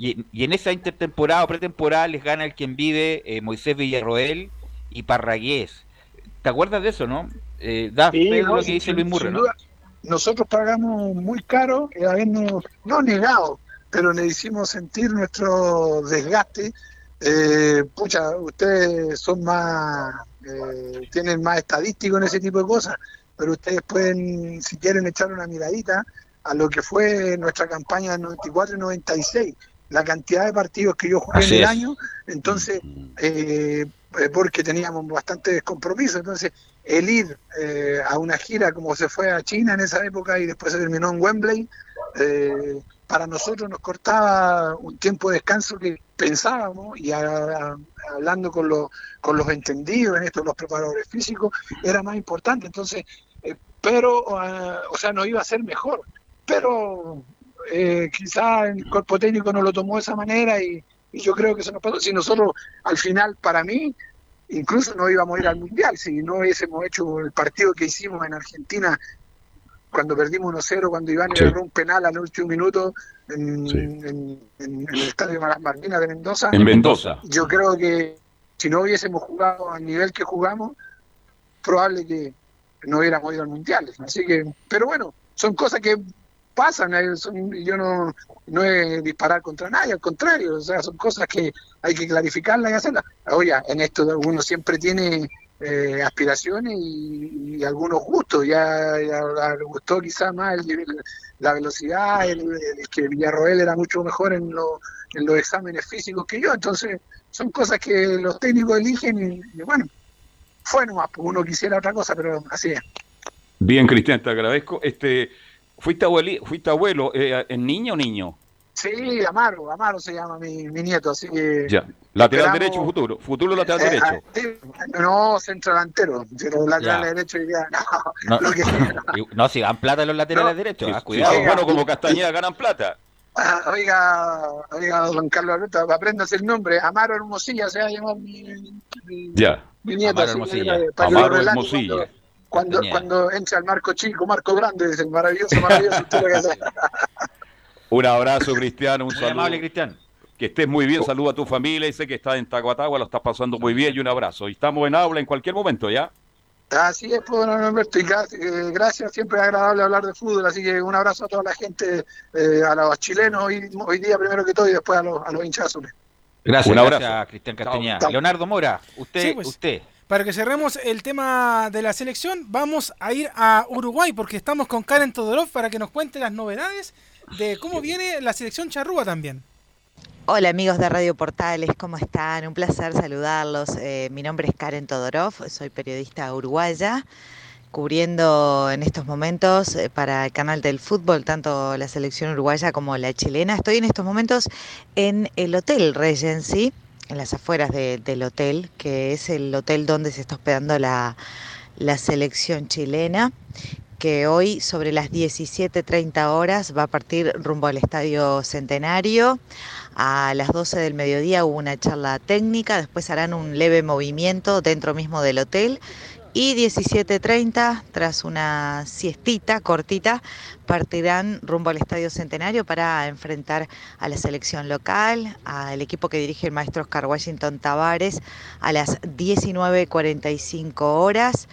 y, y en esa intertemporada o pretemporada les gana el quien vive eh, Moisés Villarroel y Parragués. ¿Te acuerdas de eso, no? Eh, da Sí, no, lo que dice sin- Luis Murray, sin ¿no? duda. Nosotros pagamos muy caro el habernos, no negado, pero le hicimos sentir nuestro desgaste. Eh, pucha, ustedes son más, eh, tienen más estadístico en ese tipo de cosas, pero ustedes pueden, si quieren, echar una miradita a lo que fue nuestra campaña del 94 y 96, la cantidad de partidos que yo jugué Así en el es. año, entonces, eh, eh, porque teníamos bastantes compromisos, entonces el ir eh, a una gira como se fue a China en esa época y después se terminó en Wembley, eh, para nosotros nos cortaba un tiempo de descanso que pensábamos y a- a- hablando con los, con los entendidos en esto, los preparadores físicos, era más importante. Entonces, eh, pero, ah, o sea, no iba a ser mejor, pero eh, quizá el cuerpo técnico no lo tomó de esa manera y, y yo creo que eso nos pasó. Si nosotros, al final, para mí, incluso no íbamos a ir al Mundial si no hubiésemos hecho el partido que hicimos en Argentina cuando perdimos 1-0, cuando Iván Sí. erró un penal al último minuto en, en- en el estadio Maras Malvinas de Mendoza. En Mendoza. Yo creo que si no hubiésemos jugado al nivel que jugamos, probable que no hubiéramos ido al Mundial. Así que, pero bueno, son cosas que pasan. yo no, no es disparar contra nadie, al contrario, o sea, son cosas que hay que clarificarlas y hacerlas. Oye, en esto uno siempre tiene eh, aspiraciones y, algunos gustos. Ya, le gustó quizás más el la velocidad, el, el que Villarroel era mucho mejor en, lo- en los exámenes físicos que yo. Entonces, son cosas que los técnicos eligen y, y bueno, fue nomás, pues uno quisiera otra cosa, pero así es. Bien, Cristian, te agradezco. Este, ¿Fuiste, abueli, fuiste abuelo eh, en niño o niño? Sí, Amaro, Amaro se llama mi, mi nieto, así que... Ya. Lateral Esperamos- derecho, futuro. Futuro lateral Eh, derecho. ah, sí, no, centro delantero, pero lateral Ya. derecho ya, No, no, lo que- y- no, si dan plata los laterales No. derechos, Sí, ah, sí, cuidado. sí, bueno, como Castañeda ganan plata. Ah, oiga, oiga, don Carlos Alberto, apréndase el nombre, Amaro Hermosilla se va a llamar mi, mi, Ya. mi nieto, Amaro así Hermosilla. Amaro Hermosilla. Cuando, cuando, cuando entra el marco chico, marco grande, es el maravilloso, maravilloso. Un abrazo, Cristiano. Un Muy saludo. amable, Cristian. Que estés muy bien. Saluda a tu familia. Y sé que estás en Taguatagua, lo estás pasando muy bien. Y un abrazo. Y estamos en aula en cualquier momento, ¿ya? Así es, pues, don Alberto, y gracias, eh, gracias, siempre es agradable hablar de fútbol, así que un abrazo a toda la gente, eh, a los chilenos hoy, hoy día primero que todo y después a los, a los hinchas azules. Gracias, Un abrazo. gracias, Cristian Castañeda. Leonardo Mora, usted, Sí, pues. usted. Para que cerremos el tema de la selección, vamos a ir a Uruguay porque estamos con Karen Todorov para que nos cuente las novedades de cómo viene la selección charrúa también. Hola amigos de Radio Portales, ¿cómo están? Un placer saludarlos. Eh, mi nombre es Karen Todorov, soy periodista uruguaya, cubriendo en estos momentos eh, para el canal del fútbol tanto la selección uruguaya como la chilena. Estoy en estos momentos en el Hotel Regency, en las afueras de- del hotel, que es el hotel donde se está hospedando la, la selección chilena que hoy sobre las 17.30 horas va a partir rumbo al Estadio Centenario. A las 12 del mediodía hubo una charla técnica, después harán un leve movimiento dentro mismo del hotel y 17.30, tras una siestita cortita, partirán rumbo al Estadio Centenario para enfrentar a la selección local, al equipo que dirige el maestro Oscar Washington Tavares a las 19.45 horas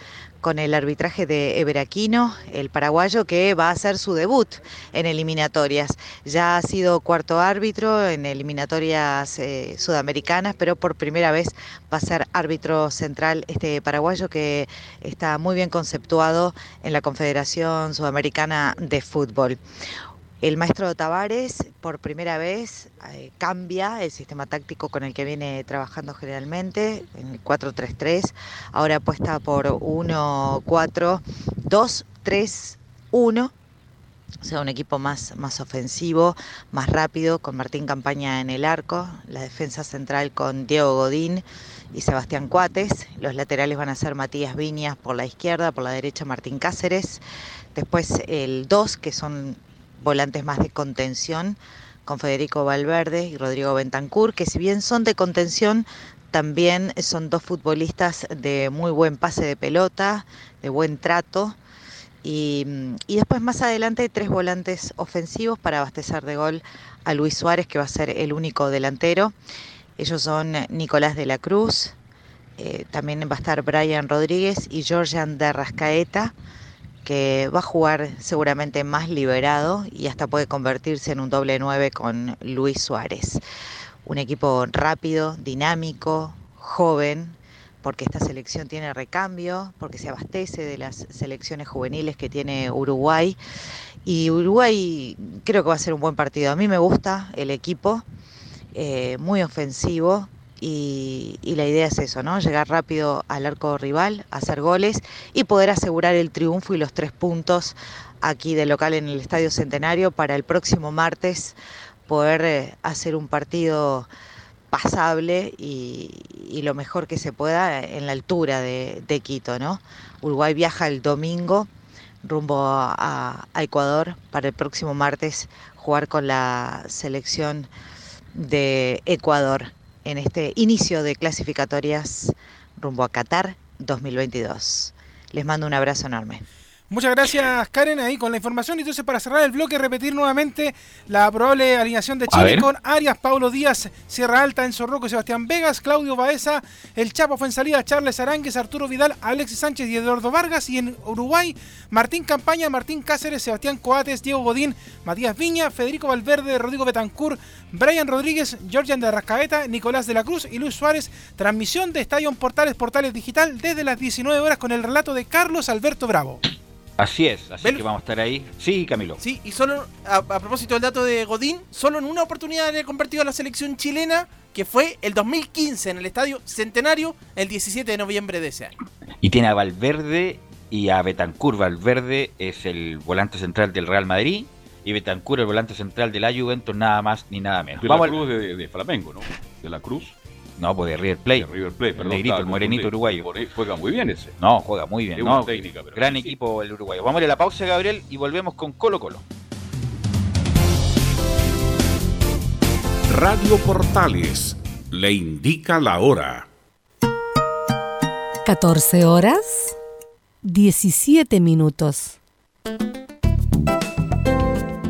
con el arbitraje de Eberaquino, el paraguayo que va a hacer su debut en eliminatorias. Ya ha sido cuarto árbitro en eliminatorias eh, sudamericanas, pero por primera vez va a ser árbitro central este paraguayo que está muy bien conceptuado en la Confederación Sudamericana de Fútbol. El maestro Tavares por primera vez eh, cambia el sistema táctico con el que viene trabajando generalmente, en el 4-3-3, ahora apuesta por 1-4-2-3-1, o sea, un equipo más, más ofensivo, más rápido, con Martín Campaña en el arco, la defensa central con Diego Godín y Sebastián Cuates, los laterales van a ser Matías Viñas por la izquierda, por la derecha Martín Cáceres, después el 2, que son volantes más de contención, con Federico Valverde y Rodrigo Bentancur, que si bien son de contención, también son dos futbolistas de muy buen pase de pelota, de buen trato. Y, y después más adelante tres volantes ofensivos para abastecer de gol a Luis Suárez, que va a ser el único delantero. Ellos son Nicolás de la Cruz, eh, también va a estar Brian Rodríguez y Georgian de Rascaeta que va a jugar seguramente más liberado y hasta puede convertirse en un doble 9 con Luis Suárez. Un equipo rápido, dinámico, joven, porque esta selección tiene recambio, porque se abastece de las selecciones juveniles que tiene Uruguay. Y Uruguay creo que va a ser un buen partido. A mí me gusta el equipo, eh, muy ofensivo, y, la idea es eso, ¿no? Llegar rápido al arco rival, hacer goles y poder asegurar el triunfo y los tres puntos aquí de local en el Estadio Centenario para el próximo martes poder eh, hacer un partido pasable y, lo mejor que se pueda en la altura de, Quito, ¿no? Uruguay viaja el domingo rumbo a Ecuador para el próximo martes jugar con la selección de Ecuador en este inicio de clasificatorias rumbo a Qatar 2022. Les mando un abrazo enorme. Muchas gracias, Karen, ahí con la información. Entonces, para cerrar el bloque, repetir nuevamente la probable alineación de Chile con Arias, Paulo Díaz, Sierra Alta, Enzo Rocco, Sebastián Vegas, Claudio Baeza, El Chapo fue en salida, Charles Aránguez, Arturo Vidal, Alexis Sánchez y Eduardo Vargas. Y en Uruguay, Martín Campaña, Martín Cáceres, Sebastián Coates, Diego Godín, Matías Viña, Federico Valverde, Rodrigo Betancur, Brian Rodríguez, Georgian de Rascaeta, Nicolás de la Cruz y Luis Suárez. Transmisión de Estadio Portales Portales Digital desde las 19 horas con el relato de Carlos Alberto Bravo. Así es, así que vamos a estar ahí. Sí, Camilo. Sí, y solo a, propósito del dato de Godín, solo en una oportunidad le convertido a la selección chilena, que fue el 2015 en el Estadio Centenario, el 17 de noviembre de ese año. Y tiene a Valverde y a Betancur. Valverde es el volante central del Real Madrid y Betancur el volante central de la Juventus, nada más ni nada menos. De la Cruz de Flamengo, ¿no? De la Cruz. No, pues de River Plate. River Plate, el negrito, el morenito uruguayo. Juega muy bien ese. No, juega muy bien. No, gran equipo el uruguayo. Vamos a ir a la pausa, Gabriel, y volvemos con Colo Colo. Radio Portales le indica la hora. 14 horas, 17 minutos.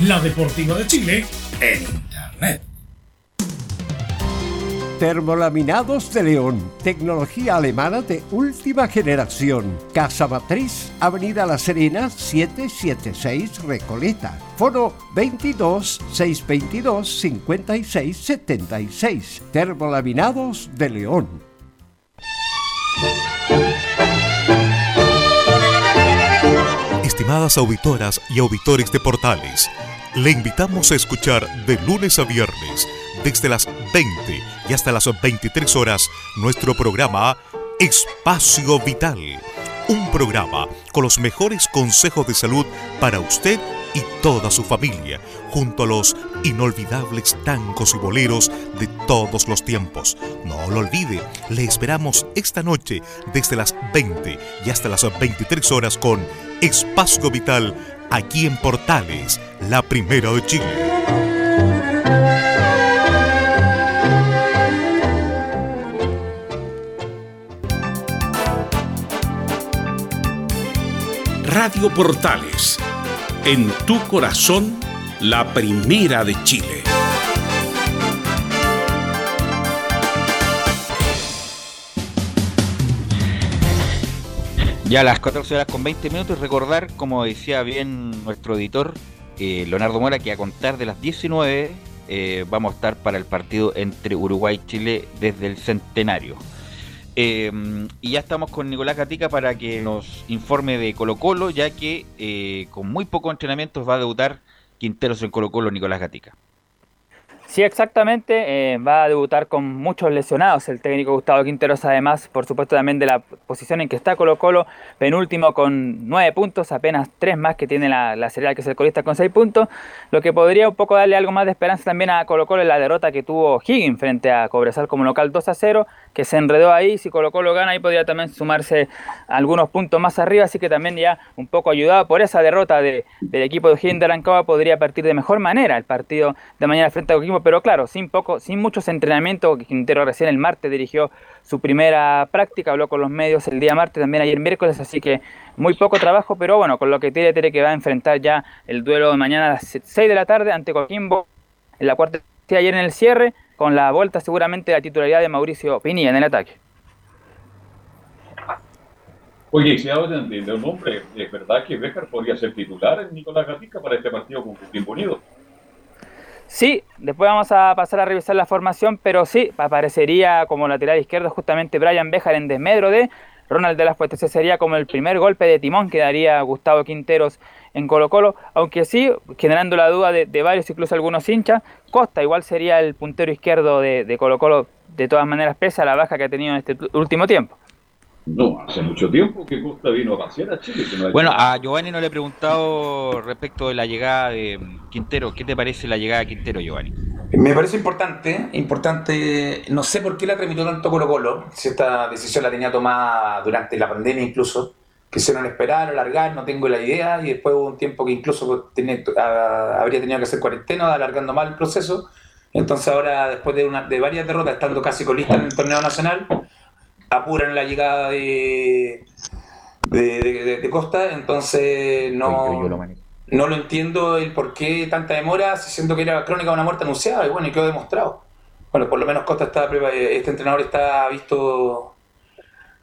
la Deportiva de Chile en Internet. Termolaminados de León, tecnología alemana de última generación. Casa Matriz, Avenida La Serena, 776 Recoleta. Foro 22 622 56 76. Termolaminados de León. Estimadas auditoras y auditores de Portales, le invitamos a escuchar de lunes a viernes, desde las 20 y hasta las 23 horas, nuestro programa Espacio Vital. Un programa con los mejores consejos de salud para usted y toda su familia, junto a los inolvidables tancos y boleros de todos los tiempos. No lo olvide, le esperamos esta noche desde las 20 y hasta las 23 horas con Espacio Vital aquí en Portales, la primera de Chile. Radio Portales, en tu corazón, la primera de Chile. Ya a las 14 horas con 20 minutos, recordar, como decía bien nuestro editor, Leonardo Mora, que a contar de las 19 eh, vamos a estar para el partido entre Uruguay y Chile desde el centenario. Eh, y ya estamos con Nicolás Gatica para que nos informe de Colo Colo, ya que eh, con muy poco entrenamiento va a debutar Quinteros en Colo Colo Nicolás Gatica. Sí, exactamente. Eh, va a debutar con muchos lesionados el técnico Gustavo Quinteros, además, por supuesto, también de la posición en que está Colo Colo, penúltimo con nueve puntos, apenas tres más que tiene la, la Serial, que es el colista con seis puntos. Lo que podría un poco darle algo más de esperanza también a Colo Colo es la derrota que tuvo Higgins frente a Cobresal como local 2 a 0, que se enredó ahí. Si Colo Colo gana, ahí podría también sumarse algunos puntos más arriba, así que también ya un poco ayudado por esa derrota de, del equipo de Higgins de Rancagua, podría partir de mejor manera el partido de mañana frente a Coquimbo pero claro, sin poco, sin muchos entrenamientos, Quintero recién el martes dirigió su primera práctica, habló con los medios el día martes, también ayer miércoles, así que muy poco trabajo, pero bueno, con lo que tiene, que va a enfrentar ya el duelo de mañana a las 6 de la tarde ante Coquimbo, en la cuarta ayer en el cierre, con la vuelta seguramente de la titularidad de Mauricio Pinilla en el ataque. Oye, si ahora entiende un nombre, ¿es verdad que Becker podría ser titular en Nicolás Gatica para este partido con Coquimbo Unido? Sí, después vamos a pasar a revisar la formación, pero sí, aparecería como lateral izquierdo justamente Brian Bejar en desmedro de Ronald de las Fuentes. Ese sería como el primer golpe de timón que daría Gustavo Quinteros en Colo Colo, aunque sí, generando la duda de, varios, incluso algunos hinchas, Costa igual sería el puntero izquierdo de, de Colo Colo, de todas maneras, pese a la baja que ha tenido en este último tiempo. No, hace mucho tiempo que Costa vino a pasear a Chile. que no ha Bueno, a Giovanni no le he preguntado respecto de la llegada de Quintero. ¿Qué te parece la llegada de Quintero, Giovanni? Me parece importante, importante, no sé por qué la tramitó tanto Colo Colo, si esta decisión la tenía tomada durante la pandemia incluso, quisieron esperar, alargar, no tengo la idea, y después hubo un tiempo que incluso tenía- a- habría tenido que hacer cuarentena, alargando mal el proceso, entonces ahora después de, una, de varias derrotas, estando casi colista en el torneo nacional, apuran la llegada de, de, de- de Costa, entonces no, no lo entiendo el por qué tanta demora, si siento que era crónica de una muerte anunciada, y bueno, y quedó demostrado. Bueno, por lo menos Costa está, prepa- este entrenador está visto,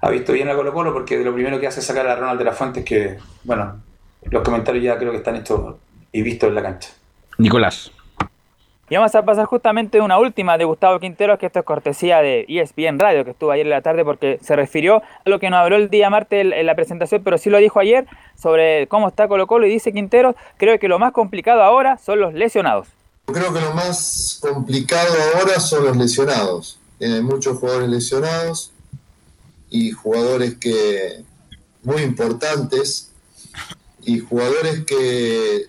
ha visto bien a Colo Colo, porque lo primero que hace es sacar a Ronald de la Fuentes, que, bueno, los comentarios ya creo que están hechos y vistos en la cancha. Nicolás. Y vamos a pasar justamente una última de Gustavo Quinteros, que esto es cortesía de ESPN Radio, que estuvo ayer en la tarde, porque se refirió a lo que nos habló el día martes en- la presentación, pero sí lo dijo ayer sobre cómo está Colo Colo, y dice Quinteros, creo que lo más complicado ahora son los lesionados. Creo que lo más complicado ahora son los lesionados. Tienen muchos jugadores lesionados y jugadores que muy importantes y jugadores que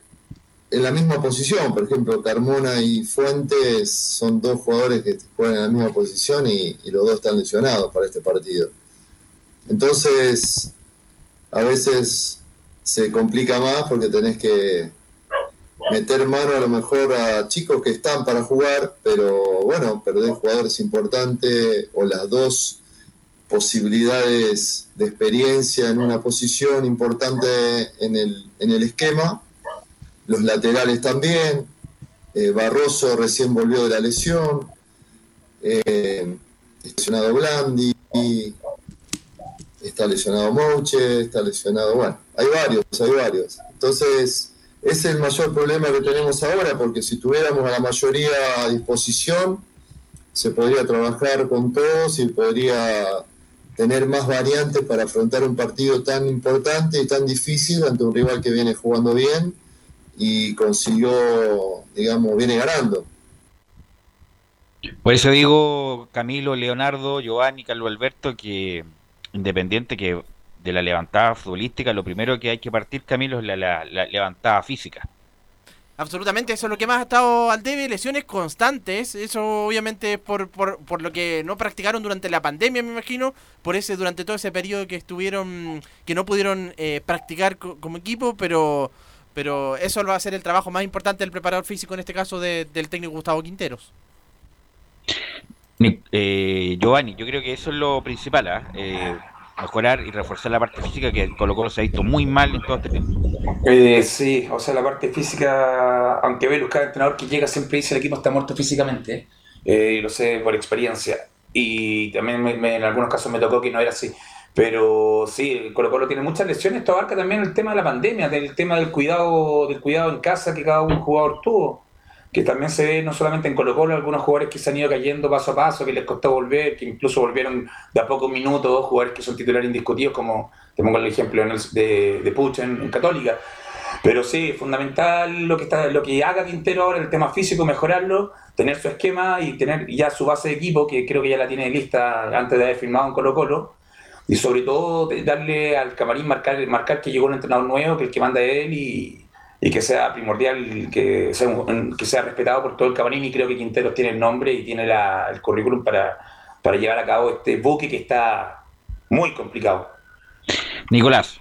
en la misma posición, por ejemplo, Carmona y Fuentes son dos jugadores que juegan en la misma posición y, los dos están lesionados para este partido. Entonces, a veces se complica más porque tenés que meter mano a lo mejor a chicos que están para jugar, pero bueno, perder jugadores importantes o las dos posibilidades de experiencia en una posición importante en el esquema. Los laterales también. Eh, Barroso recién volvió de la lesión. Eh, lesionado Blandi. Está lesionado Mouche. Está lesionado. Bueno, hay varios, hay varios. Entonces, ese es el mayor problema que tenemos ahora, porque si tuviéramos a la mayoría a disposición, se podría trabajar con todos y podría tener más variantes para afrontar un partido tan importante y tan difícil ante un rival que viene jugando bien y consiguió, digamos, viene ganando. Por eso digo, Camilo, Leonardo, Giovanni, Carlos Alberto, que independiente que de la levantada futbolística, lo primero que hay que partir, Camilo, es la, la- la levantada física. Absolutamente, eso es lo que más ha estado al debe, lesiones constantes, eso obviamente por, por, por lo que no practicaron durante la pandemia, me imagino, por ese durante todo ese periodo que estuvieron, que no pudieron eh, practicar co- como equipo, pero pero eso va a ser el trabajo más importante del preparador físico, en este caso de- del técnico Gustavo Quinteros. Eh, Giovanni, yo creo que eso es lo principal, ¿ah? Eh, mejorar y reforzar la parte física que Colo Colo se ha visto muy mal en todo este tiempo. Eh, sí, o sea, la parte física, aunque Velus, cada entrenador que llega siempre dice el equipo está muerto físicamente, eh, y lo sé por experiencia, y también me- me- en algunos casos me tocó que no era así. Pero sí, el Colo Colo tiene muchas lesiones, esto abarca también el tema de la pandemia, del tema del cuidado, del cuidado en casa que cada un jugador tuvo. que también se ve no solamente en Colo Colo, algunos jugadores que se han ido cayendo paso a paso, que les costó volver, que incluso volvieron de a pocos minutos, jugadores que son titulares indiscutidos, como te pongo el ejemplo de, de Puch en, Católica. Pero sí, fundamental lo que, está, lo que haga Quintero ahora, el tema físico, mejorarlo, tener su esquema y tener ya su base de equipo, que creo que ya la tiene lista antes de haber firmado en Colo Colo, y sobre todo darle al camarín marcar, marcar que llegó un entrenador nuevo, que el que manda él y, y que sea primordial, que sea, que sea respetado por todo el camarín y creo que Quinteros tiene el nombre y tiene el currículum para, para llevar a cabo este buque que está muy complicado. Nicolás.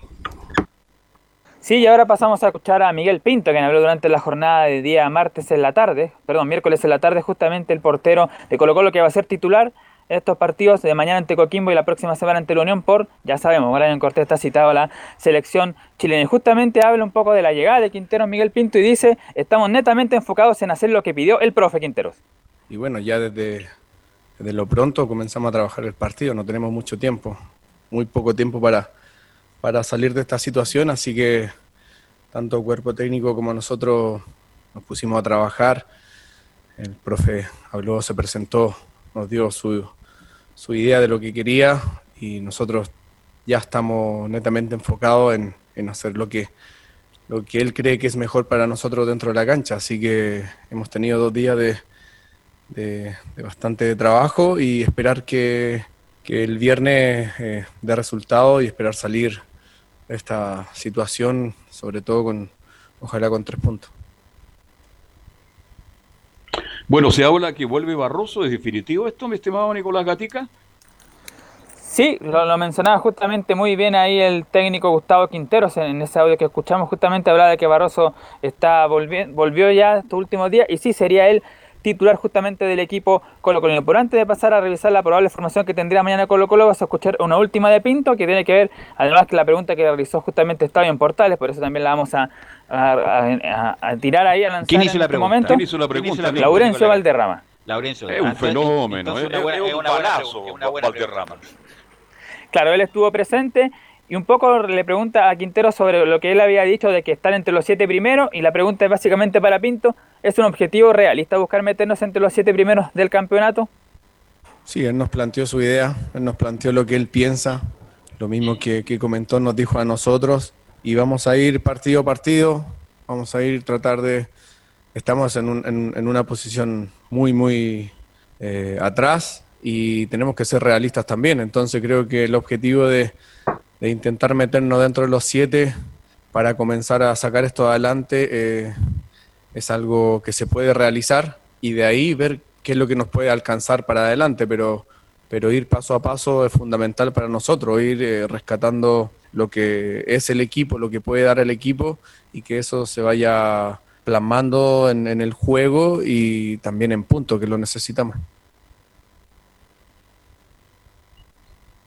Sí, y ahora pasamos a escuchar a Miguel Pinto, quien habló durante la jornada de día martes en la tarde, perdón, miércoles en la tarde, justamente el portero de Colo Colo que va a ser titular estos partidos de mañana ante Coquimbo y la próxima semana ante la Unión por, ya sabemos, Brian Cortés está citado a la selección chilena. Y justamente habla un poco de la llegada de Quinteros Miguel Pinto y dice, estamos netamente enfocados en hacer lo que pidió el profe Quinteros. Y bueno, ya desde, desde lo pronto comenzamos a trabajar el partido, no tenemos mucho tiempo, muy poco tiempo para para salir de esta situación, así que tanto cuerpo técnico como nosotros nos pusimos a trabajar. El profe habló, se presentó, nos dio su, su idea de lo que quería y nosotros ya estamos netamente enfocados en, en, hacer lo que, lo que él cree que es mejor para nosotros dentro de la cancha. Así que hemos tenido dos días de, de, bastante trabajo y esperar que, que el viernes eh, dé resultado y esperar salir esta situación, sobre todo con, ojalá con tres puntos. Bueno, se habla que vuelve Barroso, ¿es definitivo esto, mi estimado Nicolás Gatica? Sí, lo, mencionaba justamente muy bien ahí el técnico Gustavo Quinteros en ese audio que escuchamos, justamente hablaba de que Barroso está volvió ya estos últimos días y sí sería él titular justamente del equipo Colo Colo. Pero antes de pasar a revisar la probable formación que tendría mañana Colo Colo, vas a escuchar una última de Pinto que tiene que ver, además que la pregunta que realizó justamente estaba en Portales, por eso también la vamos a, tirar ahí a lanzar ¿Quién hizo, en la este pregunta? momento. ¿Quién hizo la pregunta? Laurencio Valderrama. Laurencio, es un fenómeno, entonces, ¿eh? una buena- es un una buena palazo, es buena Valderrama. Claro, él estuvo presente y un poco le pregunta a Quintero sobre lo que él había dicho de que están entre los siete primeros y la pregunta es básicamente para Pinto, ¿es un objetivo realista buscar meternos entre los siete primeros del campeonato? Sí, él nos planteó su idea, él nos planteó lo que él piensa, lo mismo que, que comentó, nos dijo a nosotros, y vamos a ir partido a partido, vamos a ir tratar de... Estamos en, un- en- una posición muy, muy eh, atrás y tenemos que ser realistas también, entonces creo que el objetivo de, de intentar meternos dentro de los siete para comenzar a sacar esto adelante eh, es algo que se puede realizar y de ahí ver qué es lo que nos puede alcanzar para adelante, pero, pero ir paso a paso es fundamental para nosotros, ir eh, rescatando lo que es el equipo, lo que puede dar el equipo y que eso se vaya plasmando en, en el juego y también en punto, que lo necesitamos.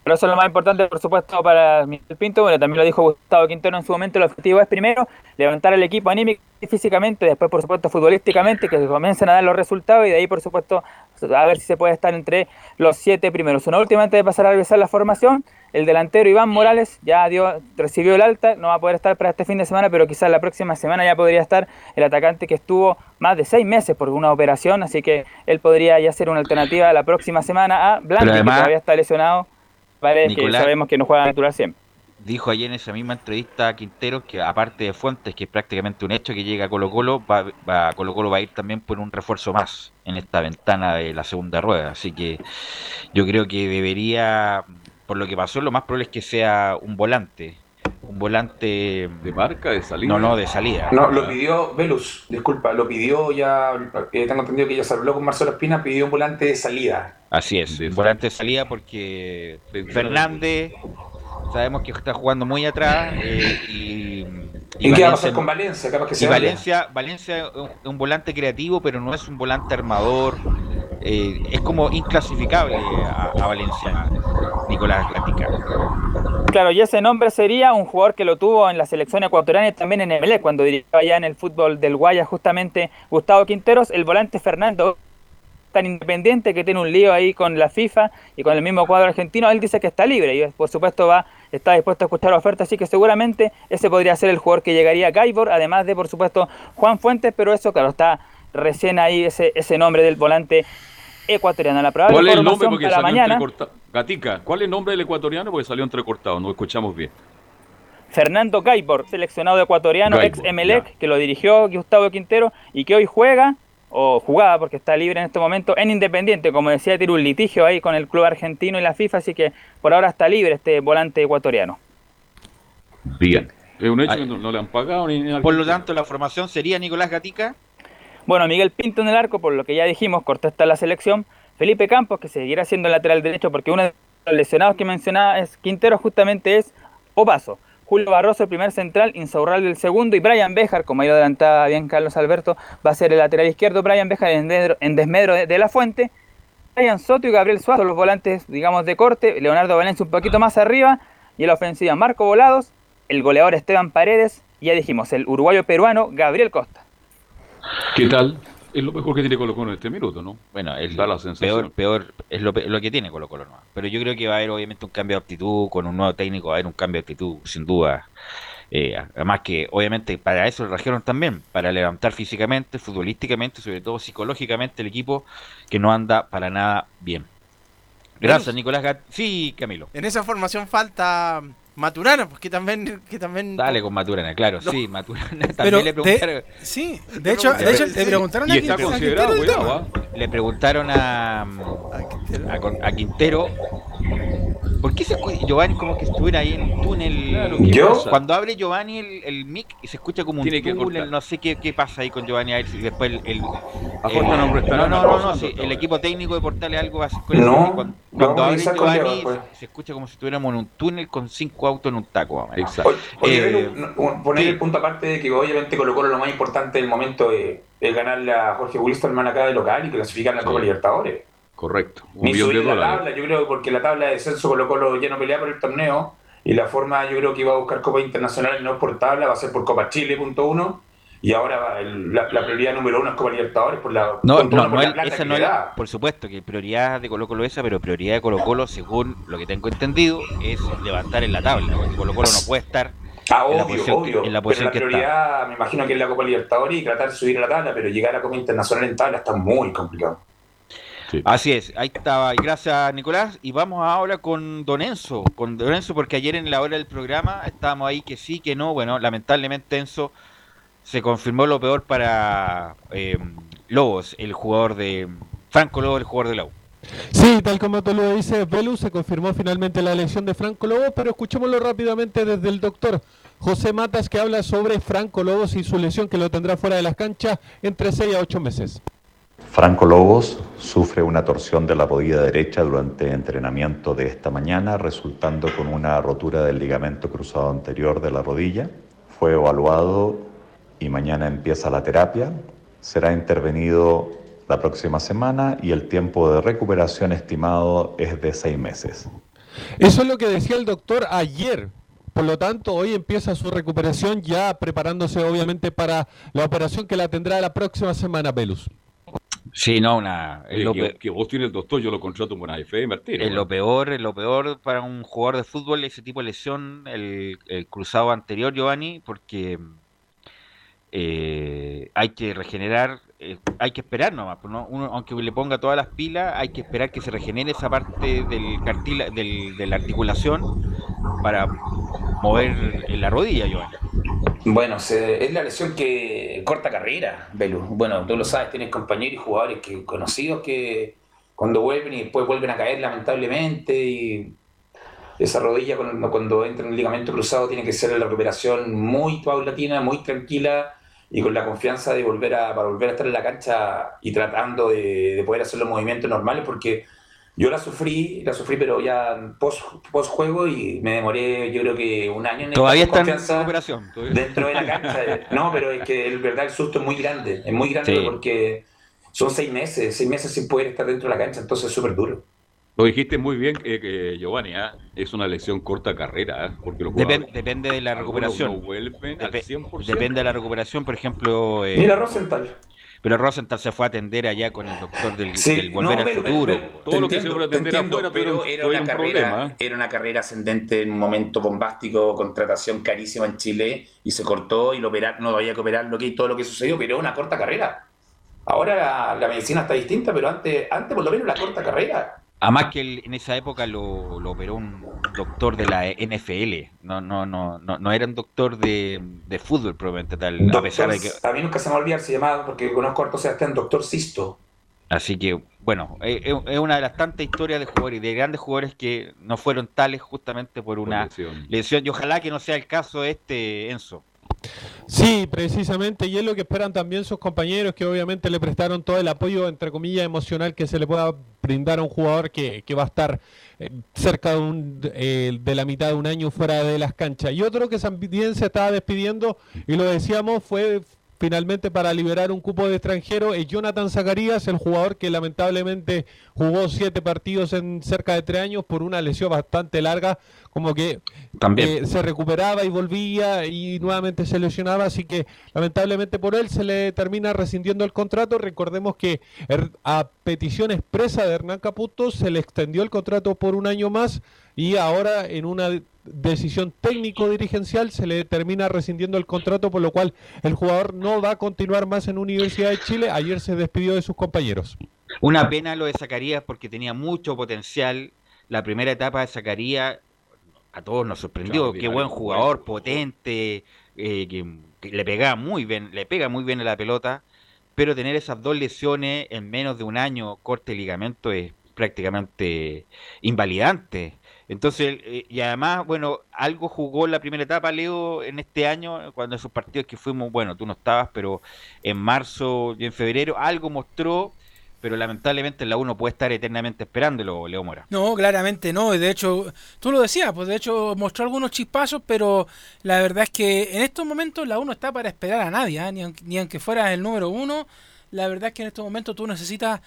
Pero eso es lo más importante, por supuesto, para Miguel Pinto. Bueno, también lo dijo Gustavo Quintero en su momento. El objetivo es primero levantar el equipo anímico y físicamente, después, por supuesto, futbolísticamente, que comiencen a dar los resultados y de ahí, por supuesto, a ver si se puede estar entre los siete primeros. Una última antes de pasar a revisar la formación. El delantero Iván Morales ya dio, recibió el alta, no va a poder estar para este fin de semana, pero quizás la próxima semana ya podría estar el atacante que estuvo más de seis meses por una operación, así que él podría ya ser una alternativa la próxima semana a además- que todavía está lesionado. Vale, que sabemos que no juega natural siempre. Dijo ayer en esa misma entrevista a Quinteros que aparte de Fuentes, que es prácticamente un hecho que llega a Colo Colo, va, va- Colo Colo va a ir también por un refuerzo más en esta ventana de la segunda rueda. Así que yo creo que debería, por lo que pasó, lo más probable es que sea un volante. Un volante... ¿De marca, de salida? No, no, de salida. No, lo pidió Velus, disculpa, lo pidió ya, eh, tengo entendido que ya se habló con Marcelo Espina, pidió un volante de salida. Así es, un volante de salida porque Fernández sabemos que está jugando muy atrás eh, y, ¿Y, qué va a pasar con Valencia? Capaz que y se vaya. Valencia, Valencia es un- volante creativo, pero no es un volante armador. eh, es como inclasificable a, a Valencia, Nicolás Gatica. Claro, y ese nombre sería un jugador que lo tuvo en la selección ecuatoriana y también en MLE, cuando dirigió allá en el fútbol del Guaya, justamente Gustavo Quinteros, el volante Fernando tan independiente que tiene un lío ahí con la FIFA y con el mismo cuadro argentino, él dice que está libre y por supuesto va está dispuesto a escuchar ofertas, así que seguramente ese podría ser el jugador que llegaría a Gaibor, además de por supuesto Juan Fuentes, pero eso claro, está recién ahí ese, ese nombre del volante ecuatoriano. La probable ¿Cuál es el nombre? Porque para salió mañana. Gatica, ¿cuál es el nombre del ecuatoriano? Porque salió entrecortado, no escuchamos bien. Fernando Gaibor, seleccionado ecuatoriano, Gaibor, ex Emelec, que lo dirigió Gustavo Quintero y que hoy juega o jugaba porque está libre en este momento en Independiente, como decía, tiene un litigio ahí con el club argentino y la FIFA, así que por ahora está libre este volante ecuatoriano. Bien. Es un hecho que no, no le han pagado ni nada. Por lo tanto, la formación sería Nicolás Gatica. Bueno, Miguel Pinto en el arco, por lo que ya dijimos, cortó está la selección. Felipe Campos, que seguirá siendo lateral derecho, porque uno de los lesionados que mencionaba es Quintero, justamente es Opaso. Julio Barroso, el primer central, Insaurralde el segundo, y Brian Bejar, como ahí lo adelantaba bien Carlos Alberto, va a ser el lateral izquierdo. Brian Bejar en desmedro, de la fuente. Brian Soto y Gabriel Suazo, los volantes, digamos, de corte. Leonardo Valencia un poquito más arriba. Y en la ofensiva, Marco Volados, el goleador Esteban Paredes, y ya dijimos, el uruguayo peruano Gabriel Costa. ¿Qué tal? Es lo mejor que tiene Colo Colo en este minuto, ¿no? Bueno, el Da la sensación. peor, peor es lo, lo que tiene Colo Colo. ¿no? Pero yo creo que va a haber obviamente un cambio de actitud con un nuevo técnico, va a haber un cambio de actitud, sin duda. Eh, además que obviamente para eso lo trajeron también, para levantar físicamente, futbolísticamente, sobre todo psicológicamente el equipo que no anda para nada bien. Gracias. Nicolás Gat. Sí, Camilo. En esa formación falta Maturana, pues que también, que también Dale con Maturana, claro, No. sí, Maturana Pero también le de- preguntaron. sí, de hecho, de hecho le preguntaron a Y está Quintero- a considerado, Quintero el cuidado, tema. ¿ah? Le preguntaron a, a, Quintero ¿Por qué se escucha Giovanni como que estuviera ahí en un túnel? Claro, ¿qué ¿Yo? pasa? Cuando abre Giovanni el, el mic y se escucha como un Tiene túnel, no sé qué, qué pasa ahí con Giovanni a ver si después el, el, un no, no, no, no, sí, el equipo técnico de Portales algo va a hacer con No, y Cuando, no, cuando abre Giovanni pues. se, se escucha como si estuviéramos en un túnel con cinco autos en un taco. más o menos. Exacto. Oye, Eh, Belu, un- un- poner el punto aparte de que obviamente Colo Colo lo más importante del momento es, es ganarle a Jorge Wilstermann acá de local y clasificar a la Sí. Copa Libertadores. Correcto. Un Ni millón de subir la dólares. tabla, yo creo, porque la tabla de descenso Colo Colo ya no pelea por el torneo y la forma yo creo que iba a buscar Copa Internacional no por tabla, va a ser por Copa Chile, punto uno. Y ahora va el- la, la prioridad número uno es Copa Libertadores por la, No, no, por no, la el- plata esa que no da. por supuesto que prioridad de Colo Colo esa, pero prioridad de Colo Colo, según lo que tengo entendido, es levantar en la tabla, porque Colo Colo no puede estar Ah, en la obvio, posición, obvio. en la pero posición la que está. prioridad, me imagino que es la Copa Libertadores y tratar de subir a la tabla, pero llegar a Copa Internacional en tabla está muy complicado. Así es, ahí estaba. Y gracias, Nicolás. Y vamos ahora con Don Enzo. Con Don Enzo, porque ayer en la hora del programa estábamos ahí que sí, que no. Bueno, lamentablemente Enzo se confirmó lo peor para eh, Lobos, el jugador de. Franco Lobos, el jugador de la U. Sí, tal como tú lo dices, Velus, se confirmó finalmente la elección de Franco Lobos, pero escuchémoslo rápidamente desde el doctor José Matas, que habla sobre Franco Lobos y su lesión que lo tendrá fuera de las canchas entre 6 a 8 meses. Franco Lobos sufre una torsión de la rodilla derecha durante entrenamiento de esta mañana, resultando con una rotura del ligamento cruzado anterior de la rodilla. Fue evaluado y mañana empieza la terapia. Será intervenido la próxima semana y el tiempo de recuperación estimado es de seis meses. Eso es lo que decía el doctor ayer. Por lo tanto, hoy empieza su recuperación ya preparándose obviamente para la operación que la tendrá la próxima semana, Velus. Sí, no, una. es Oye, lo que, que vos tienes el doctor, yo lo contrato en una FM, Martín. Es lo peor, es lo peor para un jugador de fútbol, ese tipo de lesión, el, el cruzado anterior, Giovanni, porque eh, hay que regenerar, eh, hay que esperar nomás, pues, ¿no? Uno, aunque le ponga todas las pilas, hay que esperar que se regenere esa parte del cartila, del, de la articulación para mover la rodilla, Giovanni. Bueno, se- es la lesión que corta carrera, Belu. Bueno, tú lo sabes, tienes compañeros y jugadores que, conocidos que cuando vuelven y después vuelven a caer lamentablemente y esa rodilla cuando, cuando entra en el ligamento cruzado tiene que ser la recuperación muy paulatina, muy tranquila y con la confianza de volver a, para volver a estar en la cancha y tratando de, de poder hacer los movimientos normales porque yo la sufrí, la sufrí pero ya post, post juego y me demoré yo creo que un año en Todavía está en todavía. dentro de la cancha. No, pero es que el verdad el susto es muy grande, es muy grande Sí. porque son seis meses, seis meses sin poder estar dentro de la cancha, entonces es súper duro. Lo dijiste muy bien, eh, que, Giovanni, ¿ah? es una lesión corta carrera, ¿ah? porque los Depen- depende de la recuperación. no vuelven al Depe- 100%. Depende de la recuperación, por ejemplo. eh, Mira Rosenthal. Pero Rosenthal se fue a atender allá con el doctor del, Sí, del Volver no, al pero- Futuro. pero- Todo te lo que se puede te atender entiendo, afuera, pero pero era fue una, un carrera, problema, ¿eh? era una carrera ascendente en un momento bombástico, contratación carísima en Chile y se cortó y lo operar, no había que operar lo que, todo lo que sucedió, pero era una corta carrera. Ahora la, la medicina está distinta, pero antes, antes por lo menos la corta carrera Además que él, en esa época lo, lo, operó un doctor de la NFL, no no no no, no era un doctor de, de fútbol probablemente tal, doctor, a pesar de que... A mí nunca se me va a olvidar, se llamaba, porque conozco a Arto Sebastián, doctor Sisto. Así que, bueno, es, es, una de las tantas historias de jugadores, de grandes jugadores que no fueron tales justamente por una lesión. lesión. Y ojalá que no sea el caso este, Enzo. Sí, precisamente, y es lo que esperan también sus compañeros, que obviamente le prestaron todo el apoyo, entre comillas, emocional que se le pueda brindar a un jugador que, que va a estar eh, cerca de, un, eh, de, la mitad de un año fuera de las canchas. Y otro que también se estaba despidiendo, y lo decíamos, fue finalmente para liberar un cupo de extranjero es Jonathan Zacarías, el jugador que lamentablemente jugó siete partidos en cerca de tres años por una lesión bastante larga, como que También. Eh, se recuperaba y volvía y nuevamente se lesionaba, así que lamentablemente por él se le termina rescindiendo el contrato. Recordemos que er, a petición expresa de Hernán Caputo se le extendió el contrato por un año más y ahora en una decisión técnico-dirigencial se le termina rescindiendo el contrato, por lo cual el jugador no va a continuar más en Universidad de Chile. Ayer se despidió de sus compañeros. Una pena lo de Zacarías porque tenía mucho potencial. La primera etapa de Zacarías a todos nos sorprendió. Claro, Qué buen jugador, potente, eh, que, que, le pegaba muy bien, le pega muy bien a la pelota. Pero tener esas dos lesiones en menos de un año, corte de ligamento, es prácticamente invalidante. Entonces, eh, y además, bueno, algo jugó la primera etapa, Leo, en este año, cuando esos partidos que fuimos, bueno, tú no estabas, pero en marzo y en febrero, algo mostró, pero lamentablemente la uno puede estar eternamente esperándolo, Leo Mora. No, claramente no, de hecho, tú lo decías, pues de hecho mostró algunos chispazos, pero la verdad es que en estos momentos la uno está para esperar a nadie, ¿eh? ni, aunque, ni aunque fuera el número uno, la verdad es que en estos momentos tú necesitas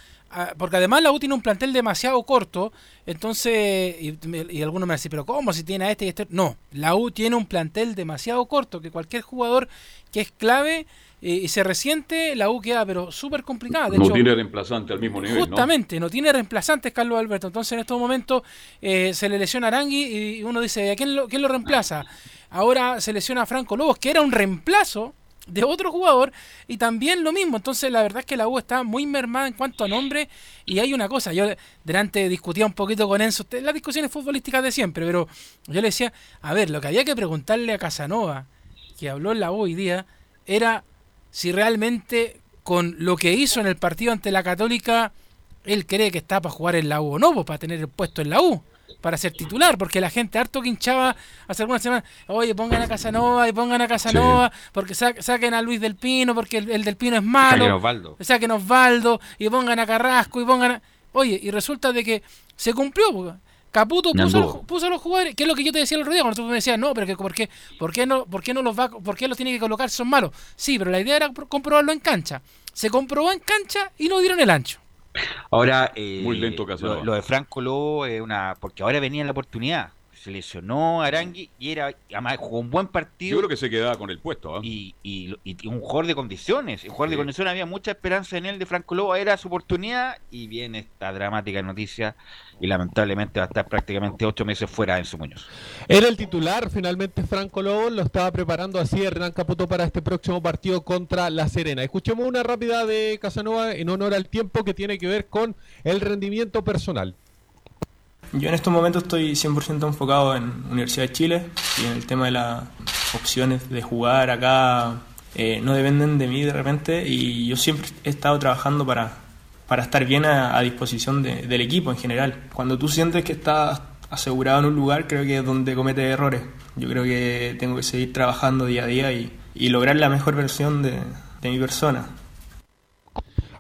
porque además la U tiene un plantel demasiado corto, entonces, y, y algunos me dicen, pero ¿cómo si tiene a este y este? No, la U tiene un plantel demasiado corto, que cualquier jugador que es clave eh, y se resiente, la U queda pero súper complicada. De no hecho, tiene reemplazante al mismo nivel. Justamente, no, no tiene reemplazantes Carlos Alberto, entonces en estos momentos eh, se le lesiona Arangui y uno dice, ¿a quién lo, quién lo reemplaza? Ahora se lesiona a Franco Lobos, que era un reemplazo de otro jugador y también lo mismo. Entonces la verdad es que la U está muy mermada en cuanto a nombre y hay una cosa, yo delante discutía un poquito con Enzo, las discusiones futbolísticas de siempre, pero yo le decía, a ver, lo que había que preguntarle a Casanova, que habló en la U hoy día, era si realmente con lo que hizo en el partido ante la Católica, él cree que está para jugar en la U o no, pues, para tener el puesto en la U para ser titular, porque la gente harto que hinchaba hace algunas semanas, oye, pongan a Casanova y pongan a Casanova, sí. porque sa saquen a Luis del Pino, porque el, el del Pino es malo, saquen Osvaldo. saquen Osvaldo, y pongan a Carrasco, y pongan a... Oye, y resulta de que se cumplió, Caputo puso, los, puso a los jugadores, que es lo que yo te decía el otro día, cuando tú me decías, no, pero que, ¿por, qué, ¿por, qué no, ¿por qué no los va, por qué los tiene que colocar si son malos? Sí, pero la idea era comprobarlo en cancha. Se comprobó en cancha y no dieron el ancho. Ahora, eh, muy lento lo, lo, de Franco Lobo es una. Porque ahora venía la oportunidad. Se lesionó Arangui y era. Además, jugó un buen partido. Yo creo que se quedaba con el puesto. ¿eh? Y, y, y, un jugador de condiciones. Un jugador sí. de condiciones. Había mucha esperanza en él de Franco Lobo. Era su oportunidad. Y viene esta dramática noticia. Y lamentablemente va a estar prácticamente ocho meses fuera en su Muñoz. Era el titular. Finalmente, Franco Lobo lo estaba preparando así Hernán Caputo para este próximo partido contra La Serena. Escuchemos una rápida de Casanova en honor al tiempo que tiene que ver con el rendimiento personal. Yo en estos momentos estoy 100% enfocado en Universidad de Chile y en el tema de las opciones de jugar acá eh, no dependen de mí de repente y yo siempre he estado trabajando para, para estar bien a, disposición de, del equipo en general. Cuando tú sientes que estás asegurado en un lugar creo que es donde cometes errores. Yo creo que tengo que seguir trabajando día a día y, lograr la mejor versión de mi persona.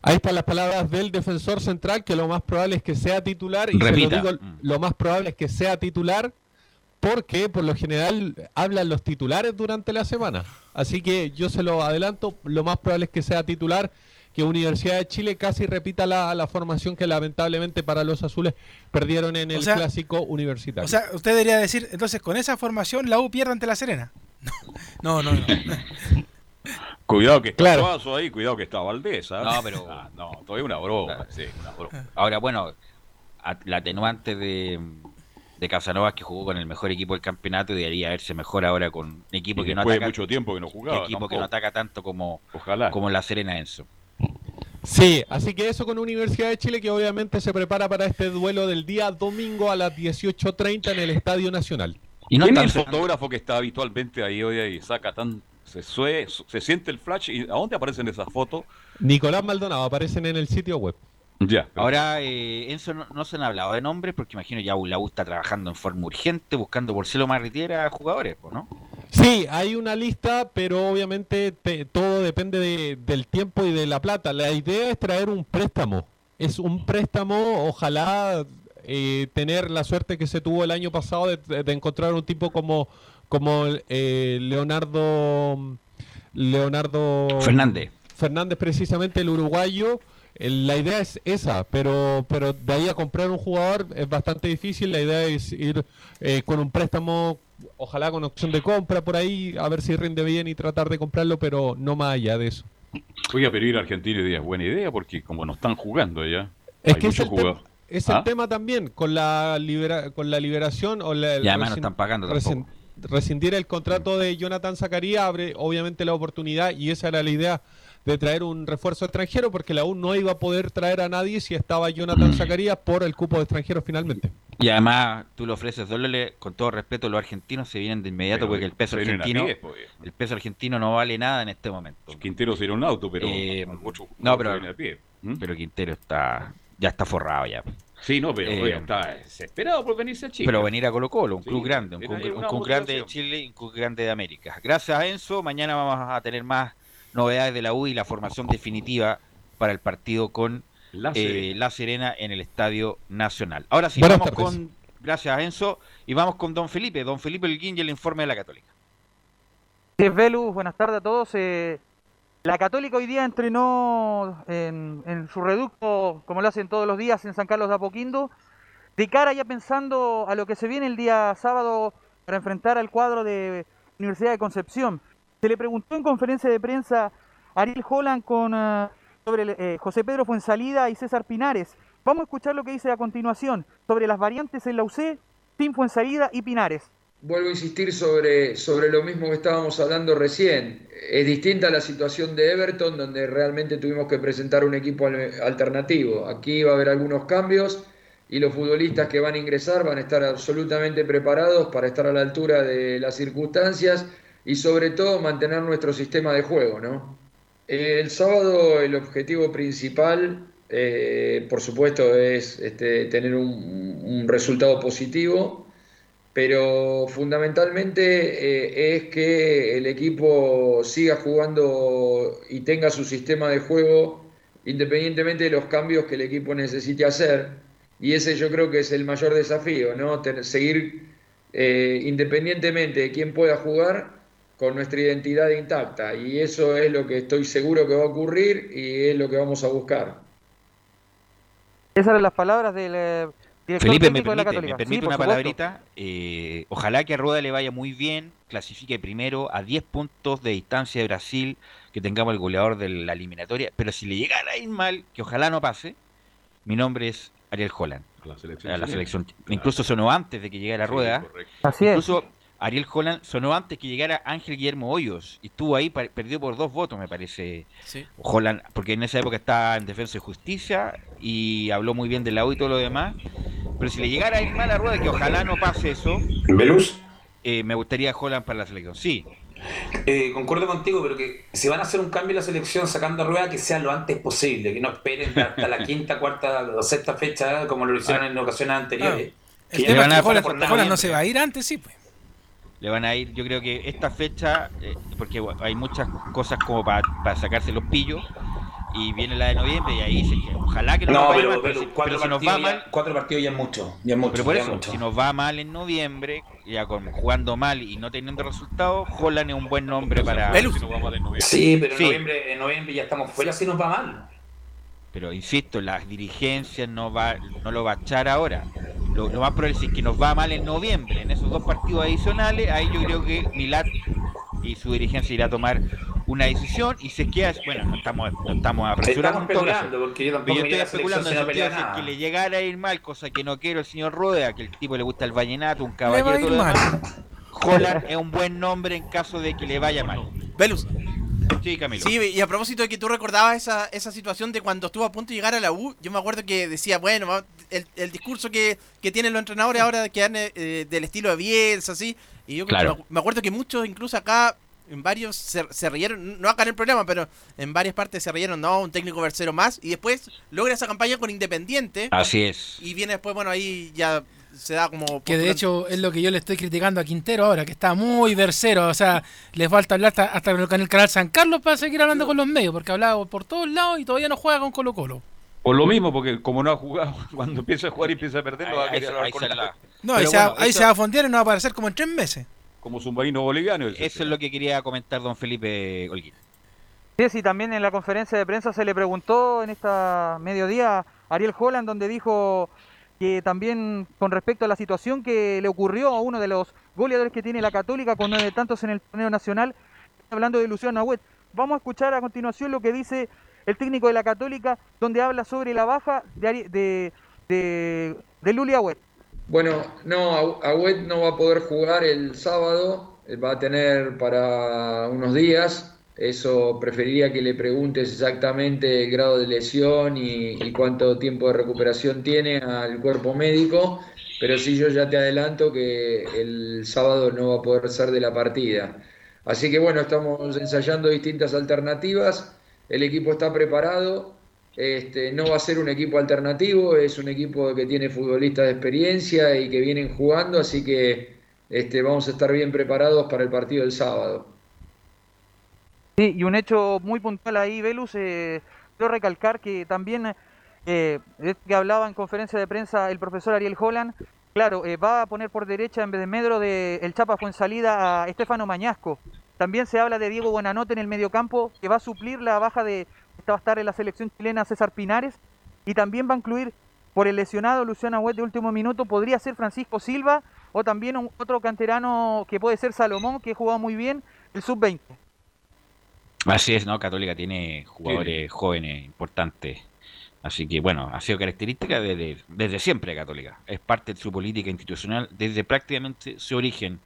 Ahí están las palabras del defensor central, que lo más probable es que sea titular. Y Repita. Lo, digo, lo más probable es que sea titular porque por lo general hablan los titulares durante la semana. Así que yo se lo adelanto, lo más probable es que sea titular, que Universidad de Chile casi repita la, la formación que lamentablemente para los azules perdieron en el O sea, clásico universitario. O sea, usted debería decir, entonces con esa formación la U pierde ante la Serena. No, no, no. Cuidado que está Claro. Suazo ahí, cuidado que está Valdés. ¿sabes? No, pero- Ah, no, todavía una broma. Sí, una broma. Ahora, bueno, la atenuante de, de Casanova que jugó con el mejor equipo del campeonato y debería verse mejor ahora con un equipo Y que no ataca. mucho tiempo que no jugaba, equipo que no ataca tanto como, Ojalá. como la Serena Enzo. Sí, así que eso con Universidad de Chile que obviamente se prepara para este duelo del día domingo a las 18.30 en el Estadio Nacional. ¿Y no ¿Quién es el fotógrafo que está habitualmente ahí hoy y saca tan se sue, se siente el flash y ¿a dónde aparecen esas fotos? Nicolás Maldonado aparecen en el sitio web. Ya. Ahora, eh, Enzo, no, se han hablado de nombres porque imagino ya la U está trabajando en forma urgente, buscando por cielo marritiera a jugadores, ¿no? Sí, hay una lista, pero obviamente todo depende del tiempo y de la plata. La idea es traer un préstamo. Es un préstamo, ojalá eh, tener la suerte que se tuvo el año pasado de, encontrar un tipo como, como eh, Leonardo Leonardo Fernández. Fernández, precisamente el uruguayo. La idea es esa, pero, pero de ahí a comprar un jugador es bastante difícil. La idea es ir eh, con un préstamo, ojalá con opción de compra por ahí, a ver si rinde bien y tratar de comprarlo, pero no más allá de eso. Voy a pedir a Argentina y es buena idea porque como no están jugando ya. Es que es el, es el ¿Ah? tema también con la libera, con la liberación o la, y además no están pagando tampoco. Rescindir el contrato de Jonathan Zacarías abre obviamente la oportunidad y esa era la idea de traer un refuerzo extranjero porque la U no iba a poder traer a nadie si estaba Jonathan mm. Zacarías por el cupo de extranjeros finalmente. Y además tú le ofreces dólares, con todo respeto, los argentinos se vienen de inmediato porque el peso argentino pues. el peso argentino no vale nada en este momento. Quintero sería un auto, pero eh, no, pero, pero Quintero está ya está forrado ya. Sí, no, pero eh, está desesperado por venirse a Chile. Pero venir a Colo Colo, un club grande, un, club, grande de Chile y un club grande de América. Gracias Enzo, mañana vamos a tener más novedades de la U y la formación definitiva para el partido con La eh, Serena, en el Estadio Nacional. Ahora sí, vamos con, gracias Enzo, y vamos con Don Felipe, Don Felipe Elguín y el informe de la Católica. Sí, Velus, buenas tardes a todos. Eh, la Católica hoy día entrenó en, su reducto, como lo hacen todos los días, en San Carlos de Apoquindo, de cara ya pensando a lo que se viene el día sábado para enfrentar al cuadro de Universidad de Concepción. Se le preguntó en conferencia de prensa a Ariel Holland con, eh, sobre eh, José Pedro Fuensalida y César Pinares. Vamos a escuchar lo que dice a continuación sobre las variantes en la UC, Tim Fuensalida y Pinares. Vuelvo a insistir sobre, sobre lo mismo que estábamos hablando recién. Es distinta la situación de Everton, donde realmente tuvimos que presentar un equipo alternativo. Aquí va a haber algunos cambios y los futbolistas que van a ingresar van a estar absolutamente preparados para estar a la altura de las circunstancias y sobre todo mantener nuestro sistema de juego, ¿no? El sábado el objetivo principal, eh, por supuesto, es este, tener un, resultado positivo, pero fundamentalmente eh, es que el equipo siga jugando y tenga su sistema de juego independientemente de los cambios que el equipo necesite hacer. Y ese yo creo que es el mayor desafío, ¿no? seguir eh, independientemente de quién pueda jugar, con nuestra identidad intacta y eso es lo que estoy seguro que va a ocurrir y es lo que vamos a buscar. Esas eran las palabras del Felipe, me permite, una palabrita. Eh, ojalá que a Rueda le vaya muy bien, clasifique primero a 10 puntos de distancia de Brasil, que tengamos el goleador de la eliminatoria, pero si le llegara a ir mal, que ojalá no pase, mi nombre es Ariel Holland. A la selección. Incluso sonó antes de que llegara Rueda. Así incluso Ariel Holland sonó antes que llegara Ángel Guillermo Hoyos y estuvo ahí, perdió por dos votos, me parece. Holland, porque en esa época estaba en Defensa y Justicia y habló muy bien de la U y todo lo demás. Pero si le llegara a ir mal a Rueda, que ojalá no pase eso. ¿Velus? Eh, me gustaría Holland para la selección, sí. Eh, concuerdo contigo, pero que si van a hacer un cambio en la selección sacando a Rueda, que sea lo antes posible, que no esperen hasta la quinta, cuarta o sexta fecha, como lo hicieron ah. en ocasiones anteriores. El tema es que Holland, no se va a ir antes, sí, pues le van a ir, yo creo que esta fecha, eh, porque hay muchas cosas como para sacarse los pillos, y viene la de noviembre y ahí se, ojalá que no, no pero, pero, cuatro, si nos va mal, cuatro partidos ya es mucho, ya es mucho pero por eso mucho. si nos va mal en noviembre ya con, jugando mal y no teniendo resultados Holland es un buen nombre para sí pero en, Noviembre, en noviembre ya estamos fuera si nos va mal pero insisto las dirigencias no va no lo va a echar ahora. Lo, más probable es que nos va mal en noviembre, en esos dos partidos adicionales, ahí yo creo que Milat y su dirigencia irá a tomar una decisión y se queda, bueno, no estamos, no estamos apresurando, estamos especulando porque yo tampoco estoy especulando en el sentido de que le llegara a ir mal, cosa que no quiero el señor Rodea, que el tipo le gusta el vallenato, un caballero todo Holland es un buen nombre en caso de que le vaya mal. Velus, Sí, Camilo. Sí, y a propósito de que tú recordabas esa, esa situación de cuando estuvo a punto de llegar a la U, yo me acuerdo que decía, bueno, el, el discurso que, que tienen los entrenadores ahora de que han, eh, del estilo de Bielsa, así, y yo Claro. me, me acuerdo que muchos, incluso acá, en varios, se, se rieron, no acá en el programa, pero en varias partes se rieron, no, un técnico versero más, y después logra esa campaña con Independiente, Así es. y viene después, bueno, ahí ya se da como... Que de hecho es lo que yo le estoy criticando a Quintero ahora, que está muy versero. O sea, les falta hablar hasta, hasta con el canal San Carlos para seguir hablando con los medios, porque ha hablado por todos lados y todavía no juega con Colo Colo. Por lo mismo, porque como no ha jugado, cuando empieza a jugar y empieza a perder, no va a querer hablar con nadie. No, ahí, se, va- bueno, ahí eso- se va a fondear y no va a aparecer como en tres meses. Como submarino boliviano. Eso es lo que quería comentar don Felipe Holguín. Sí, sí, también en la conferencia de prensa se le preguntó en esta mediodía a Ariel Holland, donde dijo que también con respecto a la situación que le ocurrió a uno de los goleadores que tiene la Católica con nueve tantos en el torneo nacional, hablando de Luciano Agüet. Vamos a escuchar a continuación lo que dice el técnico de la Católica, donde habla sobre la baja de, de, de, de Luli Agüet. Bueno, no, Agüet no va a poder jugar el sábado, eh, va a tener para unos días. Eso preferiría que le preguntes exactamente el grado de lesión y, cuánto tiempo de recuperación tiene al cuerpo médico, pero sí yo ya te adelanto que el sábado no va a poder ser de la partida. Así que bueno, estamos ensayando distintas alternativas, el equipo está preparado, este, no va a ser un equipo alternativo, es un equipo que tiene futbolistas de experiencia y que vienen jugando, así que este, vamos a estar bien preparados para el partido del sábado. Sí, y un hecho muy puntual ahí, Velus, eh, quiero recalcar que también, eh, que hablaba en conferencia de prensa el profesor Ariel Holland, claro, eh, va a poner por derecha en vez de Medro de el Chapa Fuensalida a Estefano Mañasco. También se habla de Diego Buenanote en el mediocampo, que va a suplir la baja de, esta va a estar en la selección chilena César Pinares, y también va a incluir por el lesionado Luciano Agüet de último minuto, podría ser Francisco Silva, o también un- otro canterano que puede ser Salomón, que ha jugado muy bien, el sub-20. Así es, ¿no? Católica tiene jugadores jóvenes importantes. Así que, bueno, ha sido característica desde, desde siempre Católica. Es parte de su política institucional desde prácticamente su origen,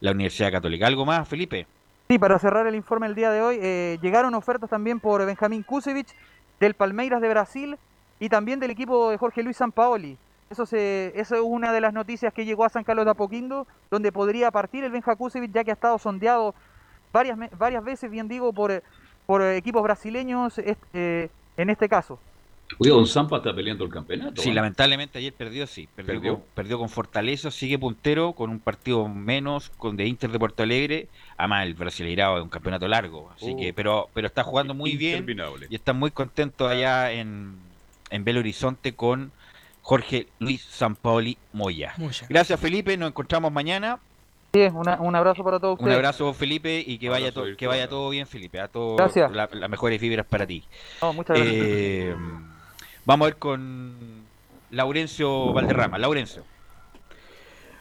la Universidad Católica. ¿Algo más, Felipe? Sí, para cerrar el informe el día de hoy, eh, llegaron ofertas también por Benjamín Kusevich, del Palmeiras de Brasil y también del equipo de Jorge Luis Sampaoli. Eso, se, eso es una de las noticias que llegó a San Carlos de Apoquindo, donde podría partir el Benja Kusevich, ya que ha estado sondeado varias, me- varias veces, bien digo, por, eh, por eh, equipos brasileños eh, en este caso. Oye, Don Zampa está peleando el campeonato. Sí, ¿eh? lamentablemente ayer perdió, sí. Perdió, Perdió. Con, perdió con Fortaleza, sigue puntero con un partido menos con de Inter de Porto Alegre. Además, el Brasileirao es un campeonato largo, así Oh. que, pero, pero está jugando muy bien y está muy contento allá en, en Belo Horizonte con Jorge Luis Sampaoli Moya. Moya. Gracias, Felipe. Nos encontramos mañana. Sí, una- un abrazo para todos Un ustedes. abrazo, Felipe, y que vaya, Abrazo to- virtual. que vaya todo bien, Felipe. A todo, Gracias. la- las mejores vibras para ti. No, muchas gracias. Eh, vamos a ver con Laurencio Valderrama. Laurencio.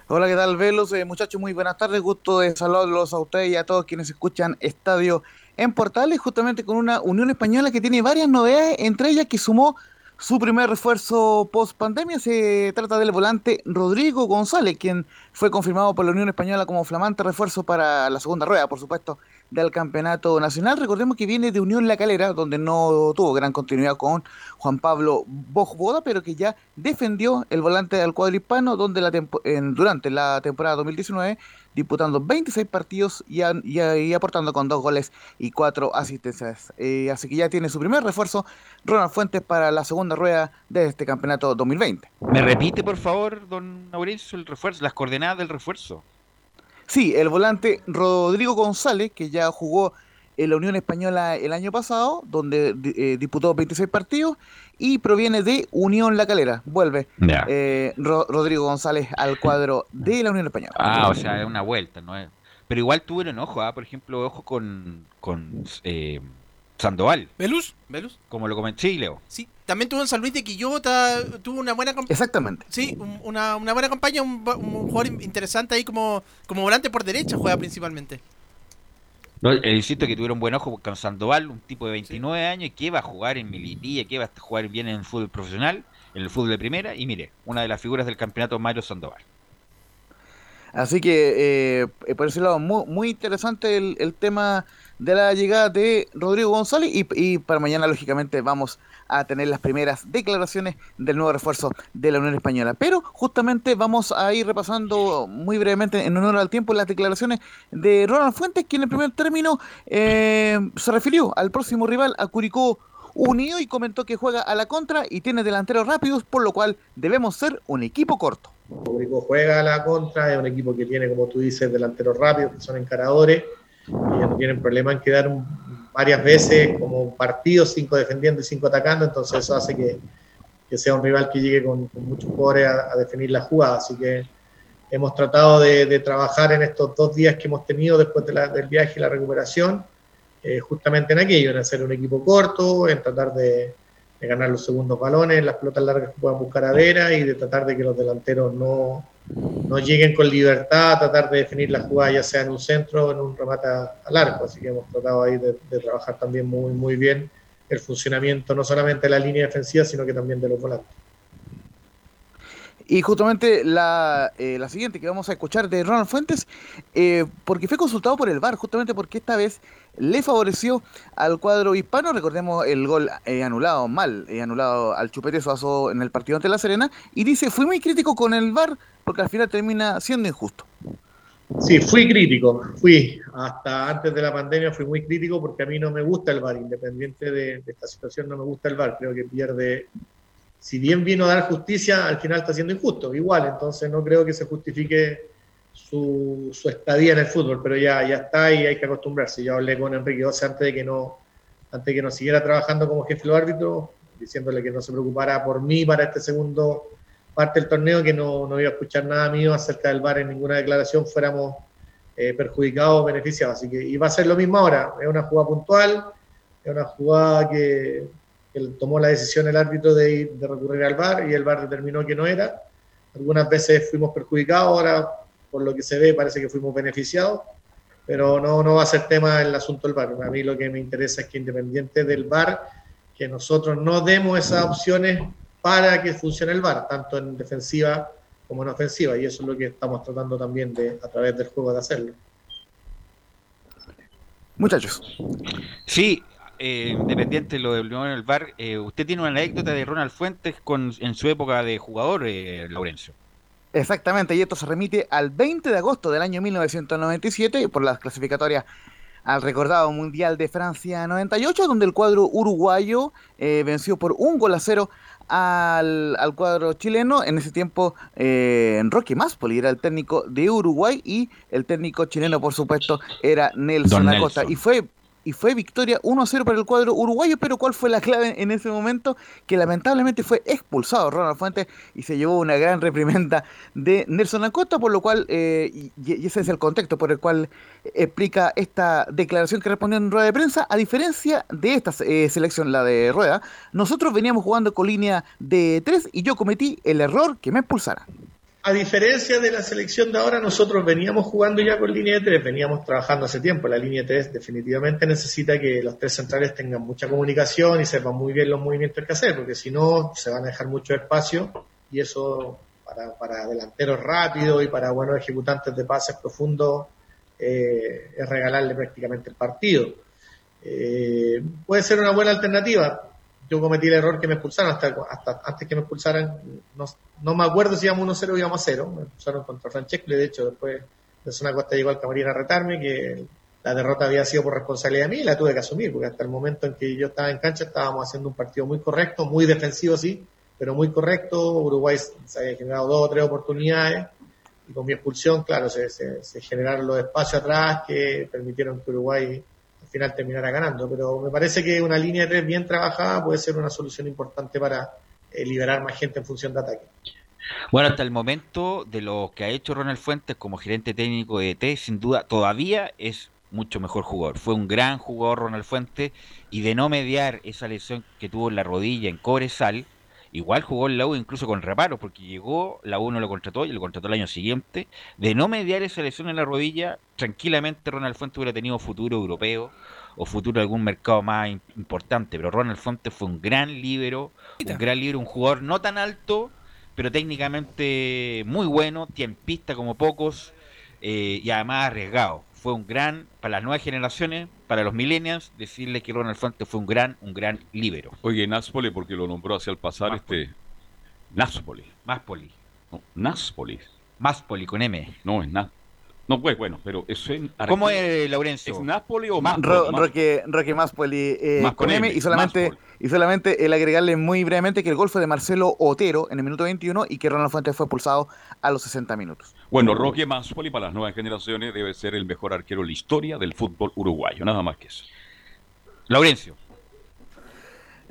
Hola, ¿qué tal, Velos? Eh, muchachos, muy buenas tardes. Gusto de saludarlos a ustedes y a todos quienes escuchan Estadio en Portales, justamente con una Unión Española que tiene varias novedades, entre ellas que sumó su primer refuerzo post pandemia. Se trata del volante Rodrigo González, quien fue confirmado por la Unión Española como flamante refuerzo para la segunda rueda, por supuesto, del campeonato nacional. Recordemos que viene de Unión La Calera, donde no tuvo gran continuidad con Juan Pablo Bojboda, pero que ya defendió el volante del cuadro hispano donde la tempo- en- durante la temporada 2019, disputando 26 partidos y, a- y aportando con dos goles y cuatro asistencias. Eh, así que ya tiene su primer refuerzo, Ronald Fuentes, para la segunda rueda de este campeonato 2020. ¿Me repite, por favor, don Laurencio, el refuerzo, las coordenadas del refuerzo? Sí, el volante Rodrigo González, que ya jugó en la Unión Española el año pasado, donde eh, disputó 26 partidos, y proviene de Unión La Calera. Vuelve eh, Ro- Rodrigo González al cuadro de la Unión Española. Ah, o sea, es una vuelta, ¿no es? Pero igual tuvieron ojo, ¿ah? por ejemplo, ojo con, con eh, Sandoval. ¿Velus? ¿Velus? Como lo comenté, sí, Leo. Sí, también tuvo en San Luis de Quillota, tuvo una buena campaña. Exactamente. Sí, un- una, una buena campaña, un, un jugador interesante ahí como, como volante por derecha juega principalmente. No, eh, insisto que tuvieron buen ojo con Sandoval, un tipo de 29 años, que va a jugar en Milipilla, que va a jugar bien en el fútbol profesional, en el fútbol de primera, y mire, una de las figuras del campeonato, Mario Sandoval. Así que eh, por ese lado, muy, muy interesante el, el, tema de la llegada de Rodrigo González y, para mañana, lógicamente, vamos a tener las primeras declaraciones del nuevo refuerzo de la Unión Española. Pero justamente vamos a ir repasando muy brevemente, en honor al tiempo, las declaraciones de Ronald Fuentes, quien en el primer término eh, se refirió al próximo rival, a Curicó Unido, y comentó que juega a la contra y tiene delanteros rápidos, por lo cual debemos ser un equipo corto. Curicó juega a la contra, es un equipo que tiene, como tú dices, delanteros rápidos, que son encaradores, y no tienen problema en quedar un varias veces como partidos, cinco defendiendo y cinco atacando, entonces eso hace que, que sea un rival que llegue con, con muchos jugadores a, a, definir la jugada. Así que hemos tratado de, de, trabajar en estos dos días que hemos tenido después de la, del viaje y la recuperación, eh, justamente en aquello, en hacer un equipo corto, en tratar de, de, ganar los segundos balones, las pelotas largas que puedan buscar a Vera y de tratar de que los delanteros no, no lleguen con libertad a tratar de definir la jugada, ya sea en un centro o en un remate al arco. Así que hemos tratado ahí de, trabajar también muy, muy bien el funcionamiento, no solamente de la línea defensiva, sino que también de los volantes. Y justamente la, eh, la siguiente que vamos a escuchar de Ronald Fuentes, eh, porque fue consultado por el VAR, justamente porque esta vez le favoreció al cuadro hispano. Recordemos el gol eh, anulado mal, anulado al Chupete Suazo en el partido ante La Serena. Y dice, fui muy crítico con el VAR porque al final termina siendo injusto. Sí, fui crítico, fui. Hasta antes de la pandemia fui muy crítico porque a mí no me gusta el VAR, independiente de, de esta situación no me gusta el VAR. Creo que pierde si bien vino a dar justicia, al final está siendo injusto, igual, entonces no creo que se justifique su, su, estadía en el fútbol, pero ya, ya está y hay que acostumbrarse. Yo hablé con Enrique José antes de que no, antes de que no siguiera trabajando como jefe de árbitro, diciéndole que no se preocupara por mí para este segundo parte del torneo, que no, no iba a escuchar nada mío acerca del VAR en ninguna declaración, fuéramos eh, perjudicados o beneficiados. Así que y va a ser lo mismo ahora, es una jugada puntual, es una jugada que, que tomó la decisión el árbitro de, de, recurrir al VAR y el VAR determinó que no era. Algunas veces fuimos perjudicados, ahora por lo que se ve parece que fuimos beneficiados, pero no, no va a ser tema el asunto del VAR. A mí lo que me interesa es que independiente del VAR, que nosotros no demos esas opciones para que funcione el VAR, tanto en defensiva como en ofensiva, y eso es lo que estamos tratando también de, a través del juego de hacerlo. Muchachos. Sí, eh, independiente de lo del en el bar, eh, usted tiene una anécdota de Ronald Fuentes con, en su época de jugador, eh, Laurencio. Exactamente, y esto se remite al 20 de agosto del año 1997 por las clasificatorias al recordado Mundial de Francia 98, donde el cuadro uruguayo eh, venció por un gol a cero al, al, cuadro chileno. En ese tiempo, eh, Rocky Maspoli era el técnico de Uruguay y el técnico chileno, por supuesto, era Nelson Don Acosta. Nelson. Y fue y fue victoria 1-0 para el cuadro uruguayo, pero ¿cuál fue la clave en ese momento? Que lamentablemente fue expulsado Ronald Fuentes y se llevó una gran reprimenda de Nelson Acosta, por lo cual, eh, y, ese es el contexto por el cual explica esta declaración que respondió en rueda de prensa, a diferencia de esta eh, selección, la de rueda, nosotros veníamos jugando con línea de 3 y yo cometí el error que me expulsara a diferencia de la selección de ahora, nosotros veníamos jugando ya con línea de tres, veníamos trabajando hace tiempo. La línea de tres definitivamente necesita que los tres centrales tengan mucha comunicación y sepan muy bien los movimientos que hacer, porque si no, se van a dejar mucho espacio y eso para, para delanteros rápidos y para buenos ejecutantes de pases profundos eh, es regalarle prácticamente el partido. Eh, puede ser una buena alternativa yo cometí el error que me expulsaron hasta, hasta antes que me expulsaran, no, no me acuerdo si íbamos 1-0 o íbamos a 0, me expulsaron contra Francesco, de hecho después de Zona Costa llegó al camarín a retarme, que la derrota había sido por responsabilidad de mí y la tuve que asumir, porque hasta el momento en que yo estaba en cancha estábamos haciendo un partido muy correcto, muy defensivo sí, pero muy correcto, Uruguay se había generado dos o tres oportunidades, y con mi expulsión, claro, se, se, se generaron los espacios atrás que permitieron que Uruguay final terminará ganando. Pero me parece que una línea de tres bien trabajada puede ser una solución importante para eh, liberar más gente en función de ataque. Bueno, hasta el momento de lo que ha hecho Ronald Fuentes como gerente técnico de ET, sin duda todavía es mucho mejor jugador. Fue un gran jugador Ronald Fuentes y de no mediar esa lesión que tuvo en la rodilla en Cobresal, igual jugó en la U incluso con reparos porque llegó, la U no lo contrató y lo contrató el año siguiente. De no mediar esa lesión en la rodilla, tranquilamente Ronald Fuentes hubiera tenido futuro europeo o futuro de algún mercado más importante, pero Ronald Fuentes fue un gran líbero, un gran líbero, un jugador no tan alto, pero técnicamente muy bueno, tiempista como pocos, eh, y además arriesgado. Fue un gran, para las nuevas generaciones, para los millennials, decirle que Ronald Fuentes fue un gran, un gran líbero. Oye, Náspoli, porque lo nombró hacia el pasar este. Náspoli. Máspoli. No, Náspoli. Máspoli con M. No, es Náspoli. No, pues bueno, pero eso es. ¿Cómo es, Laurencio? ¿Es Nápoli o? Ro- Roque, Roque Maspoli eh, Más con M y solamente, Maspoli. y solamente el agregarle muy brevemente que el gol fue de Marcelo Otero en el minuto 21 y que Ronald Fuentes fue expulsado a los 60 minutos. Bueno, Roque Máspoli para las nuevas generaciones debe ser el mejor arquero de la historia del fútbol uruguayo, nada más que eso. Laurencio.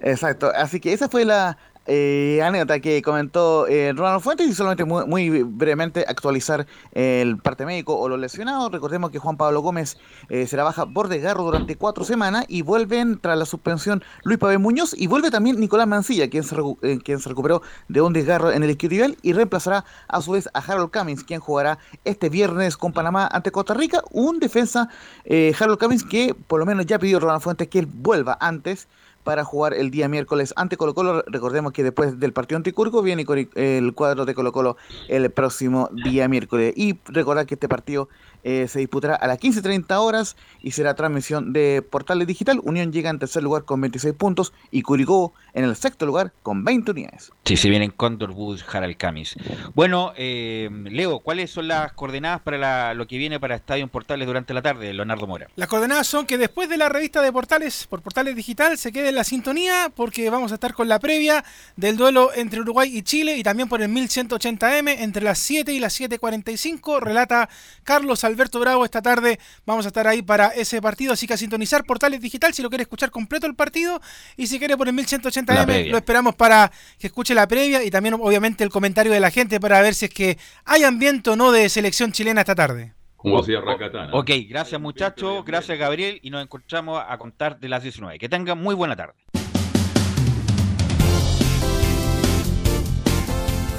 Exacto, así que esa fue la eh, anécdota que comentó eh, Fuentes y solamente muy, brevemente actualizar el parte médico o los lesionados. Recordemos que Juan Pablo Gómez eh, se la baja por desgarro durante cuatro semanas y vuelven tras la suspensión Luis Pabé Muñoz y vuelve también Nicolás Mancilla, quien se, eh, quien se recuperó de un desgarro en el isquiotibial y reemplazará a su vez a Harold Cummings, quien jugará este viernes con Panamá ante Costa Rica. Un defensa, eh, Harold Cummings, que por lo menos ya pidió Ronald Fuentes que él vuelva antes para jugar el día miércoles ante Colo Colo. Recordemos que después del partido ante Curco viene el cuadro de Colo Colo el próximo día miércoles. Y recordar que este partido eh, se disputará a las 15.30 horas y será transmisión de Portales Digital. Unión llega en tercer lugar con 26 puntos y Curicó en el sexto lugar con 20 unidades. Sí, se vienen Condor Bus, Harald Camis. Bueno, eh, Leo, ¿cuáles son las coordenadas para la- lo que viene para Estadio Portales durante la tarde, Leonardo Mora? Las coordenadas son que después de la revista de Portales, por Portales Digital, se quede en la sintonía porque vamos a estar con la previa del duelo entre Uruguay y Chile y también por el 1180M entre las 7 y las 7.45. Relata Carlos Alberto Bravo esta tarde. Vamos a estar ahí para ese partido, así que a sintonizar Portales Digital si lo quiere escuchar completo el partido y si quiere por el La 1180M previa. lo esperamos para que escuche la previa y también obviamente el comentario de la gente para ver si es que hay ambiente o no de selección chilena esta tarde. Como decía Racatana. Ok, gracias muchachos, gracias Gabriel y nos encontramos a contar de las 19. Que tengan muy buena tarde.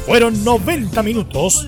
Fueron 90 minutos